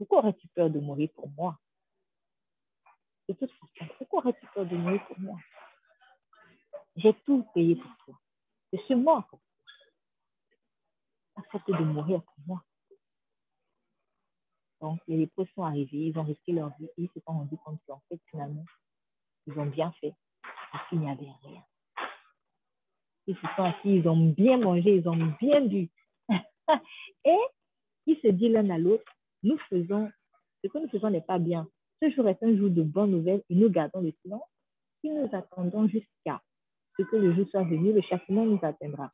pourquoi aurais-tu peur de mourir pour moi? De toute pourquoi aurais-tu peur de mourir pour moi? J'ai tout payé pour toi. Je suis mort pour toi. Accepte de mourir pour moi. Donc, les lépreux sont arrivés, ils ont risqué leur vie, ils se sont rendus compte qu'en fait, finalement, ils ont bien fait parce qu'il n'y avait rien. Ils se sont assis, ils ont bien mangé, ils ont bien bu. Et ils se disent l'un à l'autre, nous faisons, ce que nous faisons n'est pas bien. Ce jour est un jour de bonnes nouvelles et nous gardons le silence. Si nous attendons jusqu'à ce que le jour soit venu, le châtiment nous atteindra.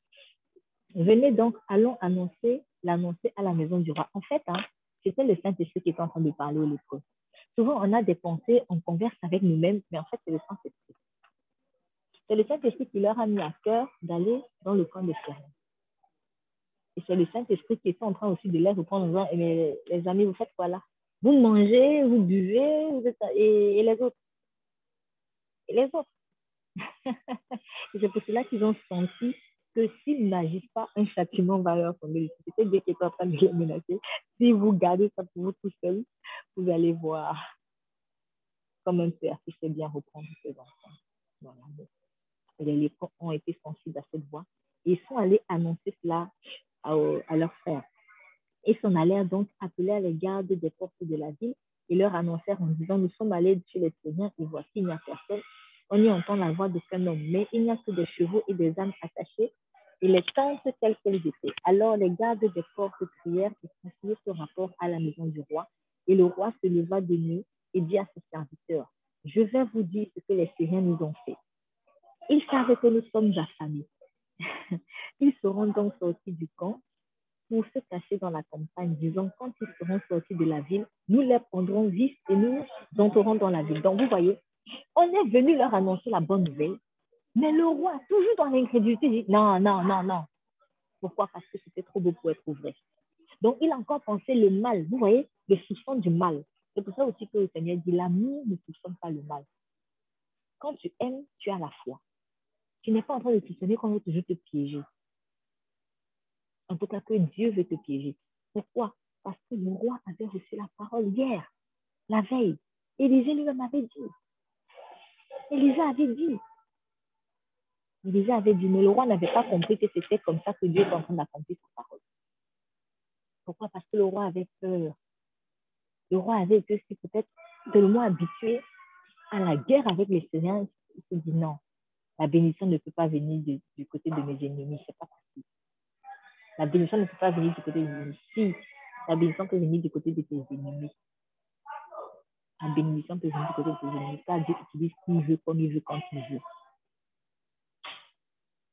Venez donc, allons annoncer, l'annoncer à la maison du roi. En fait, hein, c'était le Saint-Esprit qui était en train de parler aux lépreux. Souvent, on a des pensées, on converse avec nous-mêmes, mais en fait, c'est le Saint-Esprit. C'est le Saint-Esprit qui leur a mis à cœur d'aller dans le camp des Syriens. Et c'est le Saint-Esprit qui est en train aussi de les reprendre en disant, eh les amis, vous faites quoi là? Vous mangez, vous buvez, vous êtes... et, les autres. Et les autres. C'est pour cela qu'ils ont senti que s'ils n'agissent pas, un châtiment va leur tomber C'est Dieu qui est en train de les menacer. Si vous gardez ça pour vous tout seul, vous allez voir comme un père qui sait bien reprendre ses enfants. Les lépreux ont été sensibles à cette voix. Ils sont allés annoncer cela à, leurs frères. Ils s'en allèrent donc appeler les gardes des portes de la ville et leur annoncèrent en disant, nous sommes allés chez les Syriens et voici, il n'y a personne. On y entend la voix de qu'un homme, mais il n'y a que des chevaux et des ânes attachés et les tentes telles qu'elles étaient. Alors les gardes des portes prièrent et transmirent ce rapport à la maison du roi. Et le roi se leva de nuit et dit à ses serviteurs, je vais vous dire ce que les Syriens nous ont fait. Ils savent que nous sommes affamés. Ils seront donc sortis du camp pour se cacher dans la campagne, disant, quand ils seront sortis de la ville, nous les prendrons vifs et nous entrerons dans la ville. Donc, vous voyez, on est venu leur annoncer la bonne nouvelle, mais le roi, toujours dans l'incrédulité, dit, non, non, non, non. Pourquoi? Parce que c'était trop beau pour être vrai. Donc, il a encore pensé le mal. Vous voyez, le soupçon du mal. C'est pour ça aussi que le Seigneur dit, l'amour ne soupçonne pas le mal. Quand tu aimes, tu as la foi. Tu n'es pas en train de soupçonner qu'on veut toujours te piéger. En tout cas, que Dieu veut te piéger. Pourquoi? Parce que le roi avait reçu la parole hier, la veille. Élisée lui-même avait dit. Élisée avait dit. Élisée avait dit, mais le roi n'avait pas compris que c'était comme ça que Dieu était en train d'accomplir sa parole. Pourquoi? Parce que le roi avait peur. Le roi avait été peut-être tellement habitué à la guerre avec les Syriens. Il se dit non, la bénédiction ne peut pas venir du côté de mes ennemis, c'est pas possible. La bénédiction ne peut pas venir du côté de ennemis. Si, la bénédiction peut venir du côté de tes ennemis. La bénédiction peut venir du côté de tes ennemis. Car Dieu utilise qui veut, comme il veut, quand il veut.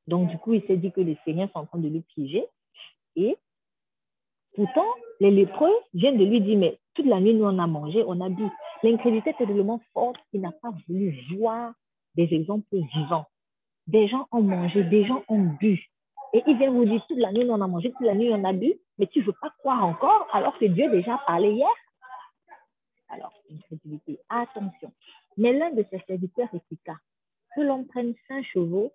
Donc, du coup, il s'est dit que les Seigneurs sont en train de le piéger. Et pourtant, les lépreux viennent de lui dire, mais toute la nuit, nous, on a mangé, on a bu. L'incrédulité est tellement forte qu'il n'a pas voulu voir des exemples vivants. Des gens ont mangé, des gens ont bu. Et il vient vous dire, toute la nuit, on a mangé, toute la nuit, on a bu, mais tu ne veux pas croire encore, alors que Dieu déjà parlé hier. Alors, incrédulité, attention. Mais l'un de ses serviteurs répliqua, que l'on prenne cinq chevaux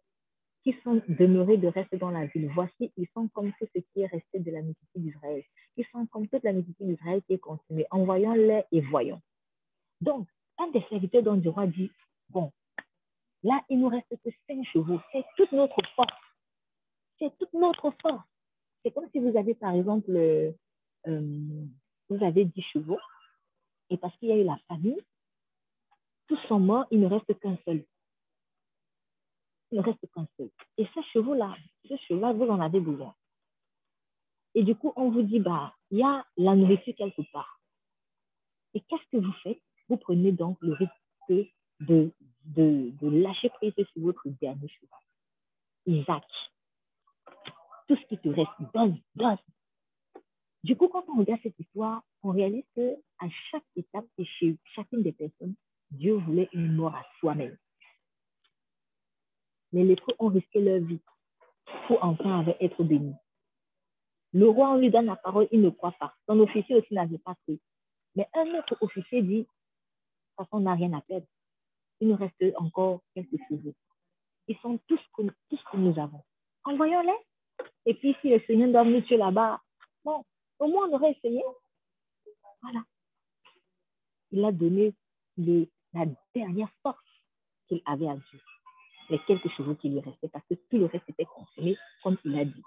qui sont demeurés de reste dans la ville. Voici, ils sont comme tout ce qui est resté de la multitude d'Israël. Ils sont comme toute la multitude d'Israël qui est consumée. Envoyons-les et voyons. Donc, un des serviteurs du roi dit, bon, là, il nous reste que cinq chevaux. C'est toute notre force c'est toute notre force. C'est comme si vous avez, par exemple, euh, vous avez 10 chevaux, et parce qu'il y a eu la famille, tous sont morts, il ne reste qu'un seul. Il ne reste qu'un seul. Et ce chevaux-là, ce cheval, vous en avez besoin. Et du coup, on vous dit, bah, il y a la nourriture quelque part. Et qu'est-ce que vous faites? Vous prenez donc le risque de, de, de lâcher prise sur votre dernier cheval. Isaac tout ce qui te reste, donne, donne. Du coup, quand on regarde cette histoire, on réalise que à chaque étape et chez chacune des personnes, Dieu voulait une mort à soi-même. Les lépreux ont risqué leur vie pour enfin être bénis. Le roi, on lui donne la parole, il ne croit pas. Son officier aussi n'avait pas cru. Mais un autre officier dit, de toute façon, on n'a rien à perdre. Il nous reste encore quelques chevaux. Ils sont tous, tous ce que nous avons. Envoyons-les. Et puis, si le Seigneur doit nous tuer là-bas, bon, au moins on aurait essayé. Voilà. Il a donné la dernière force qu'il avait à Dieu. Les quelques chevaux qui lui restaient, parce que tout le reste était consommé, comme il a dit.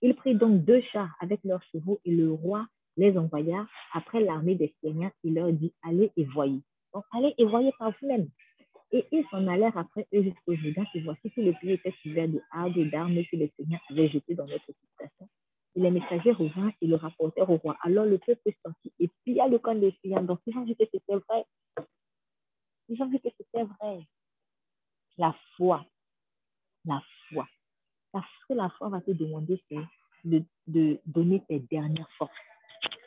Il prit donc deux chars avec leurs chevaux et le roi les envoya après l'armée des Syriens. Il leur dit Allez et voyez. Donc, allez et voyez par vous-même. Et ils s'en allèrent après eux jusqu'au Jourdain, et voici que le pays était couvert de hardes et d'armes que le Seigneur avait jetées dans notre situation. Et les messagers revinrent et le rapportèrent au roi. Alors le peuple est sorti et pilla le camp des Syriens. Donc ils ont vu que c'était vrai. Ils ont vu que c'était vrai. La foi. La foi. Parce que la foi va te demander, de donner tes dernières forces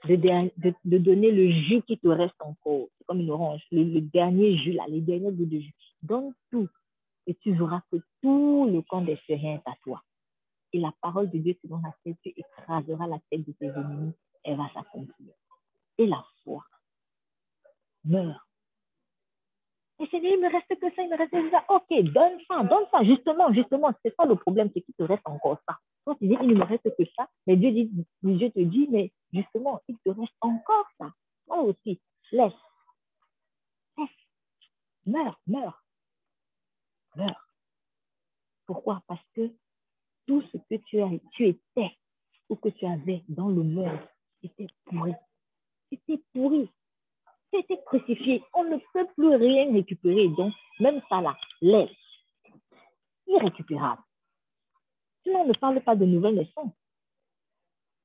de, donner le jus qui te reste encore. C'est comme une orange, le, dernier jus, là, les derniers bouts de jus. Donne tout et tu verras que tout le camp des Syriens est à toi. Et la parole de Dieu selon laquelle tu écraseras la tête de tes ennemis, elle va s'accomplir. Et la foi meurt. Et Seigneur, il me reste que ça, il me reste que ça. Ok, donne ça, donne ça. Justement, justement, c'est ça le problème, c'est qu'il te reste encore ça. Quand tu dis, il ne me reste que ça, mais Dieu, dit, Dieu te dit, mais justement, il te reste encore ça. Moi aussi, laisse. Laisse. Meurs, meurs. Meurs. Pourquoi? Parce que tout ce que tu, as, tu étais ou que tu avais dans le monde, était pourri. C'était pourri. C'était crucifié. On ne peut plus rien récupérer. Donc, même ça là, laisse. Irrécupérable Sinon, on ne parle pas de nouvelle naissance.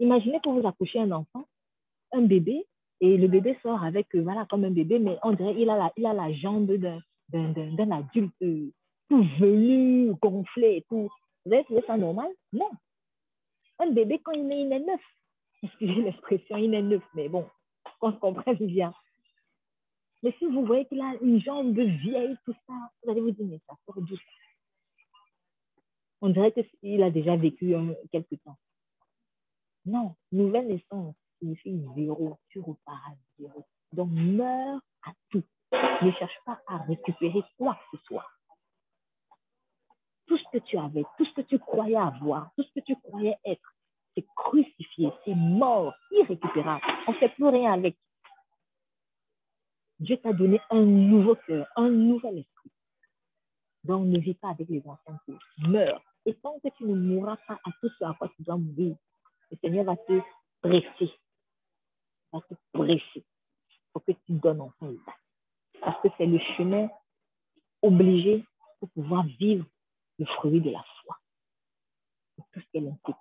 Imaginez que vous accouchez un enfant, un bébé, et le bébé sort avec, euh, voilà, comme un bébé, mais on dirait qu'il a la, a la jambe d'un adulte tout velu, gonflé tout. Vous avez ça normal? Non. Un bébé, quand il est, il est neuf. Excusez l'expression, il est neuf, mais bon, qu'on se comprenne bien. Mais si vous voyez qu'il a une jambe vieille, tout ça, vous allez vous dire, mais ça sort d'où On dirait qu'il a déjà vécu un, quelque temps. Non, nouvelle naissance signifie zéro, tu repars à zéro. Donc, meurs à tout. Ne cherche pas à récupérer quoi que ce soit. Tout ce que tu avais, tout ce que tu croyais avoir, tout ce que tu croyais être, c'est crucifié, c'est mort, irrécupérable. On ne fait plus rien avec. Dieu t'a donné un nouveau cœur, un nouvel esprit. Donc, ne vis pas avec les anciens Meurs. Et tant que tu ne mourras pas à tout ce à quoi tu dois mourir, le Seigneur va te presser. Va te presser pour que tu donnes enfin Parce que c'est le chemin obligé pour pouvoir vivre le fruit de la foi. tout ce qu'elle implique.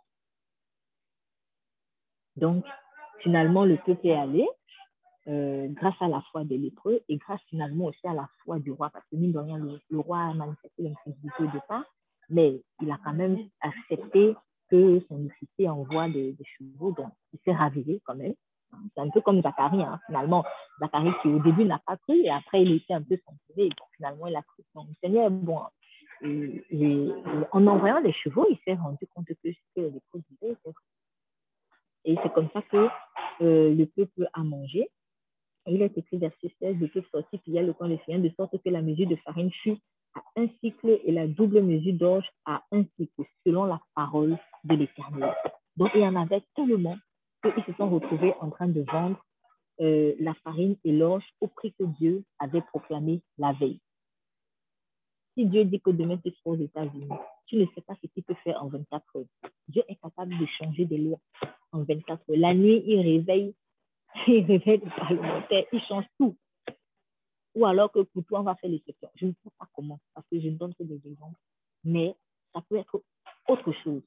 Donc, finalement, le peuple est allé euh, grâce à la foi des lépreux et grâce finalement aussi à la foi du roi, parce que mine de rien, le, roi a manifesté l'incrédulité au départ, mais il a quand même accepté que son officier envoie des, chevaux, donc il s'est ravivé quand même. C'est un peu comme Zacharie, hein. finalement. Zacharie qui au début n'a pas cru et après il était un peu censuré. Bon, finalement, il a cru. Donc, Seigneur bon. Et, en envoyant des chevaux, il s'est rendu compte que ce que les disaient, c'est et c'est comme ça que euh, le peuple a mangé. Il est écrit verset 16, le peuple sortit pilla le camp de Sien, de sorte que la mesure de farine fut à un cycle et la double mesure d'orge à un cycle, selon la parole de l'Éternel. Donc, il y en avait tellement qu'ils se sont retrouvés en train de vendre euh, la farine et l'orge au prix que Dieu avait proclamé la veille. Si Dieu dit que demain tu seras aux États-Unis, tu ne sais pas ce qu'il peut faire en 24 heures. Dieu est capable de changer des lois en 24 heures. La nuit, il réveille, il réveille le parlementaire, il change tout. Ou alors que pour toi, on va faire l'exception. Je ne sais pas comment, parce que je ne donne que des exemples. Mais ça peut être autre chose.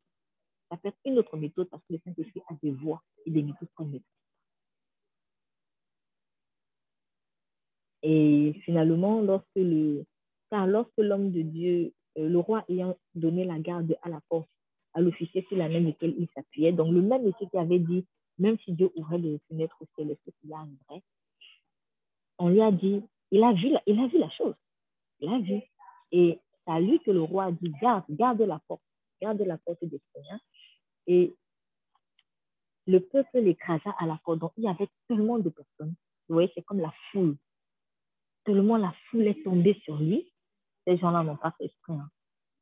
Ça peut être une autre méthode parce que le Saint-Esprit a des voies et des méthodes qu'on maîtrise. Et finalement, lorsque le, car lorsque l'homme de Dieu, euh, le roi ayant donné la garde à la porte à l'officier sur la main duquel il s'appuyait, donc le même officier qui avait dit, même si Dieu ouvrait les fenêtres au ciel, est-ce qu'il arriverait? On lui a dit, il a, vu la, il a vu la chose. Il a vu. Et c'est à lui que le roi a dit, garde, garde la porte, garde la porte des Seigneurs. Et le peuple l'écrasa à la porte. Donc, il y avait tellement de personnes. Vous voyez, c'est comme la foule. Tellement la foule est tombée sur lui ces gens-là n'ont pas fait exprès. Hein.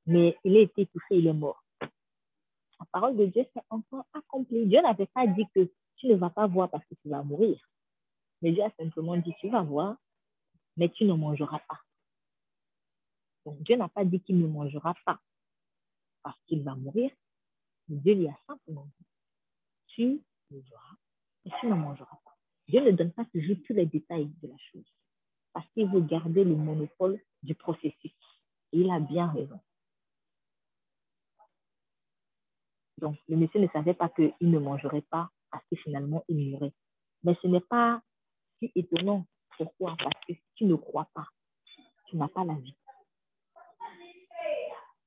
Mais il a été touché, il est mort. La parole de Dieu s'est encore accomplie. Dieu n'avait pas dit que tu ne vas pas voir parce que tu vas mourir. Mais Dieu a simplement dit, tu vas voir, mais tu ne mangeras pas. Donc Dieu n'a pas dit qu'il ne mangera pas parce qu'il va mourir. Dieu lui a simplement dit, tu verras, mais tu ne mangeras pas. Dieu ne donne pas toujours tous les détails de la chose parce qu'il veut garder le monopole du processus. Et il a bien raison. Donc, le monsieur ne savait pas qu'il ne mangerait pas parce que finalement, il mourrait. Mais ce n'est pas si étonnant. Pourquoi? Parce que si tu ne crois pas, tu n'as pas la vie.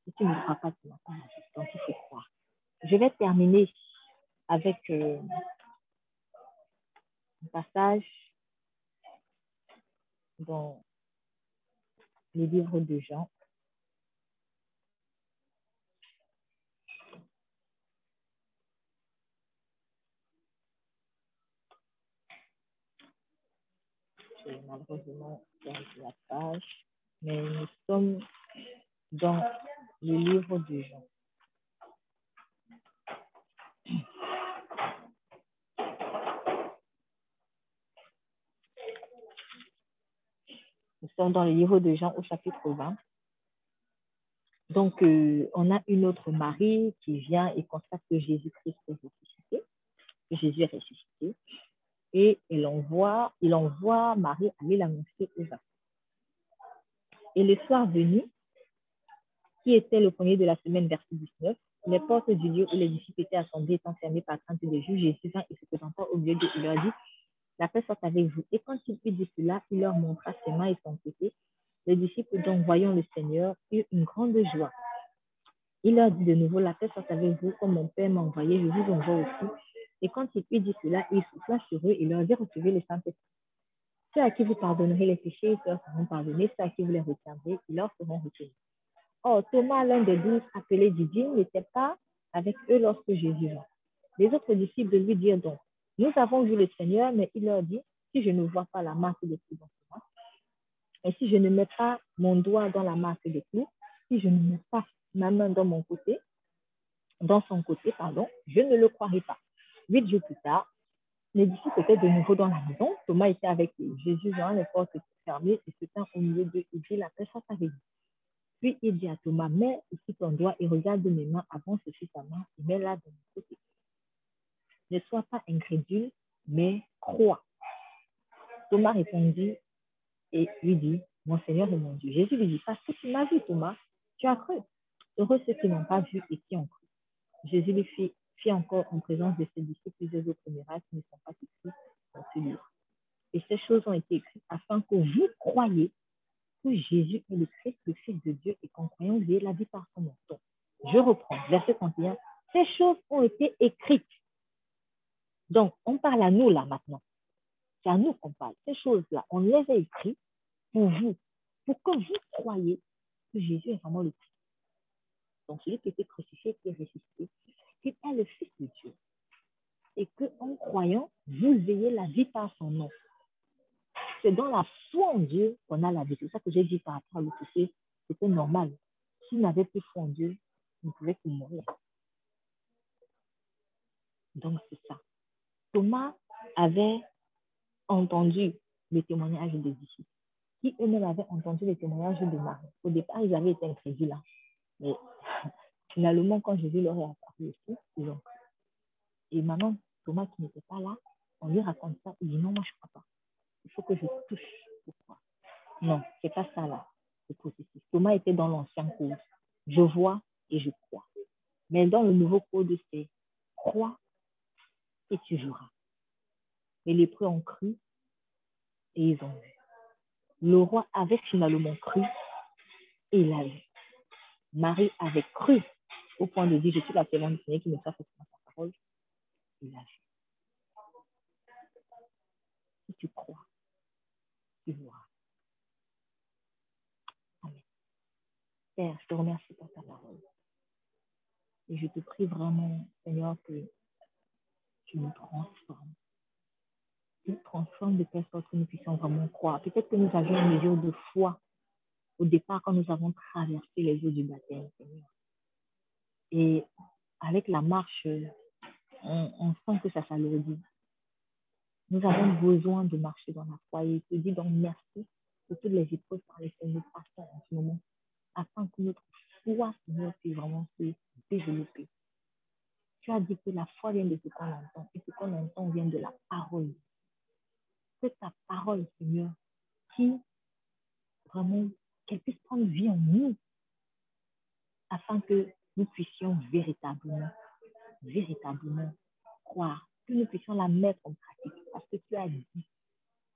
Si tu ne crois pas, tu n'as pas la vie. Donc, il faut croire. Je vais terminer avec euh, un passage dans les livres de Jean. J'ai malheureusement la page, mais nous sommes dans le livre de Jean. Nous sommes dans le livre de Jean au chapitre 20. Donc, euh, on a une autre Marie qui vient et constate que Jésus-Christ est ressuscité, que Jésus est ressuscité, et il envoie, Marie aller l'annoncer aux enfants. Et le soir venu, qui était le premier de la semaine, verset 19, les portes du lieu où les disciples étaient assemblés étant fermées par crainte de juge, Jésus vint et se présentant au milieu d'eux, il leur dit, la paix soit avec vous. Et quand il eut dit cela, il leur montra ses mains et son côté. Les disciples, donc, voyant le Seigneur, eurent une grande joie. Il leur dit de nouveau, la paix soit avec vous, comme mon Père m'a envoyé, je vous envoie aussi. Et quand il eut dit cela, il souffla sur eux et leur dit, recevez le Saint-Esprit. Ceux à qui vous pardonnerez les péchés, ils leur seront pardonnés. Ceux à qui vous les retiendrez, ils leur seront retenus. Or, Thomas, l'un des douze, appelé Didier, n'était pas avec eux lorsque Jésus vint. Les autres disciples lui dirent donc, nous avons vu le Seigneur, mais il leur dit, si je ne vois pas la marque de clous dans ce et si je ne mets pas mon doigt dans la marque de clous, si je ne mets pas ma main dans mon côté, dans son côté, pardon, je ne le croirai pas. Huit jours plus tard, les disciples étaient de nouveau dans la maison. Thomas était avec Jésus dans les portes fermées et se tint au milieu d'eux et dit, la soit avec vous. Puis il dit à Thomas, mets ici ton doigt et regarde mes mains, avance sur ta main et mets-la de mon côté. Ne sois pas incrédule, mais crois. Thomas répondit et lui dit, mon Seigneur et mon Dieu. Jésus lui dit, parce que tu m'as vu, Thomas, tu as cru. Heureux ceux qui n'ont pas vu et qui ont cru. Jésus lui fit fit encore en présence de ses disciples plusieurs autres miracles ne sont pas écrits dans ce livre. Et ces choses ont été écrites afin que vous croyiez que Jésus est le Christ, le Fils de Dieu, et qu'en croyant, vous ayez la vie par son nom. je reprends, verset 31. Ces choses ont été écrites. Donc, on parle à nous là maintenant. C'est à nous qu'on parle. Ces choses-là, on les a écrites pour vous, pour que vous croyiez que Jésus est vraiment le Christ. Donc, celui qui était crucifié, qui est ressuscité, est le Fils de Dieu. Et qu'en croyant, vous ayez la vie par son nom. C'est dans la foi en Dieu qu'on a la vie. C'est ça que j'ai dit par rapport à l'autre C'était normal. S'il n'avait plus foi en Dieu, il ne pouvait que mourir. Donc, c'est ça. Thomas avait entendu le témoignage des disciples, qui eux-mêmes avaient entendu le témoignage de Marie. Au départ, ils avaient été incrédules. Mais finalement, quand Jésus leur est Et maintenant, Thomas qui n'était pas là, on lui raconte ça, il dit non, moi je ne crois pas. Il faut que je touche pour croire. Non, c'est pas ça là, le processus. Thomas était dans l'ancien code. Je vois et je crois. Mais dans le nouveau code, c'est crois et tu verras. Les preux ont cru et ils ont vu. Le roi avait finalement cru et il a vu. Marie avait cru au point de dire, je suis la Seigneur qui me fasse sa parole. Il a vu. Si tu crois, tu vois. Amen. Père, je te remercie pour ta parole. Et je te prie vraiment, Seigneur, que tu nous transformes. Tu nous transformes de telle sorte que nous puissions vraiment croire. Peut-être que nous avions une mesure de foi au départ quand nous avons traversé les eaux du baptême, Seigneur. Et avec la marche, on, sent que ça s'alourdit. Nous avons besoin de marcher dans la foi. Et je te dis donc merci pour toutes les épreuves par lesquelles nous passons en ce moment, afin que notre foi, Seigneur, puisse vraiment se développer. Tu as dit que la foi vient de ce qu'on entend, et ce qu'on entend vient de la parole. C'est ta parole, Seigneur, qui vraiment, qu'elle puisse prendre vie en nous, afin que nous puissions véritablement, véritablement croire, que nous puissions la mettre en pratique. Parce que tu as dit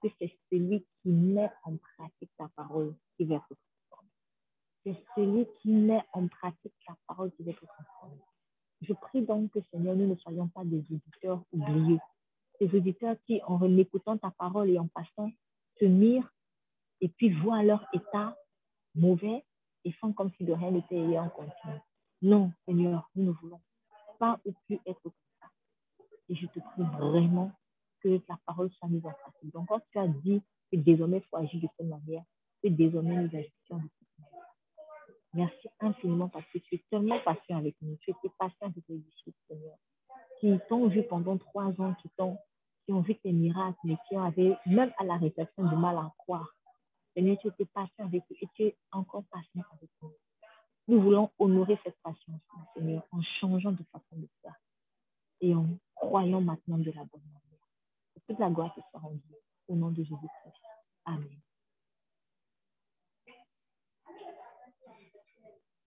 que c'est celui qui met en pratique ta parole qui va être transformé. C'est celui qui met en pratique ta parole qui va être transformé. Je prie donc que, Seigneur, nous ne soyons pas des auditeurs oubliés. Des auditeurs qui, en écoutant ta parole et en passant, se mirent et puis voient leur état mauvais et font comme si de rien n'était et en. Non, Seigneur, nous ne voulons pas ou plus être comme ça. Et je te prie vraiment que ta parole soit mise en pratique. Donc, quand tu as dit que désormais il faut agir de cette manière, que désormais nous agissions de cette manière. Merci infiniment parce que tu es tellement patient avec nous. Tu étais patient avec les disciples, Seigneur, qui t'ont vu pendant trois ans, qui, ont, qui ont vu tes miracles, mais qui avaient, même à la réflexion, du mal à croire. Seigneur, tu étais patient avec eux et tu es encore patient avec nous. Nous voulons honorer cette patience, Seigneur, en changeant de façon de faire et en croyant maintenant de la bonne manière. Que toute la gloire te soit rendue au nom de Jésus-Christ.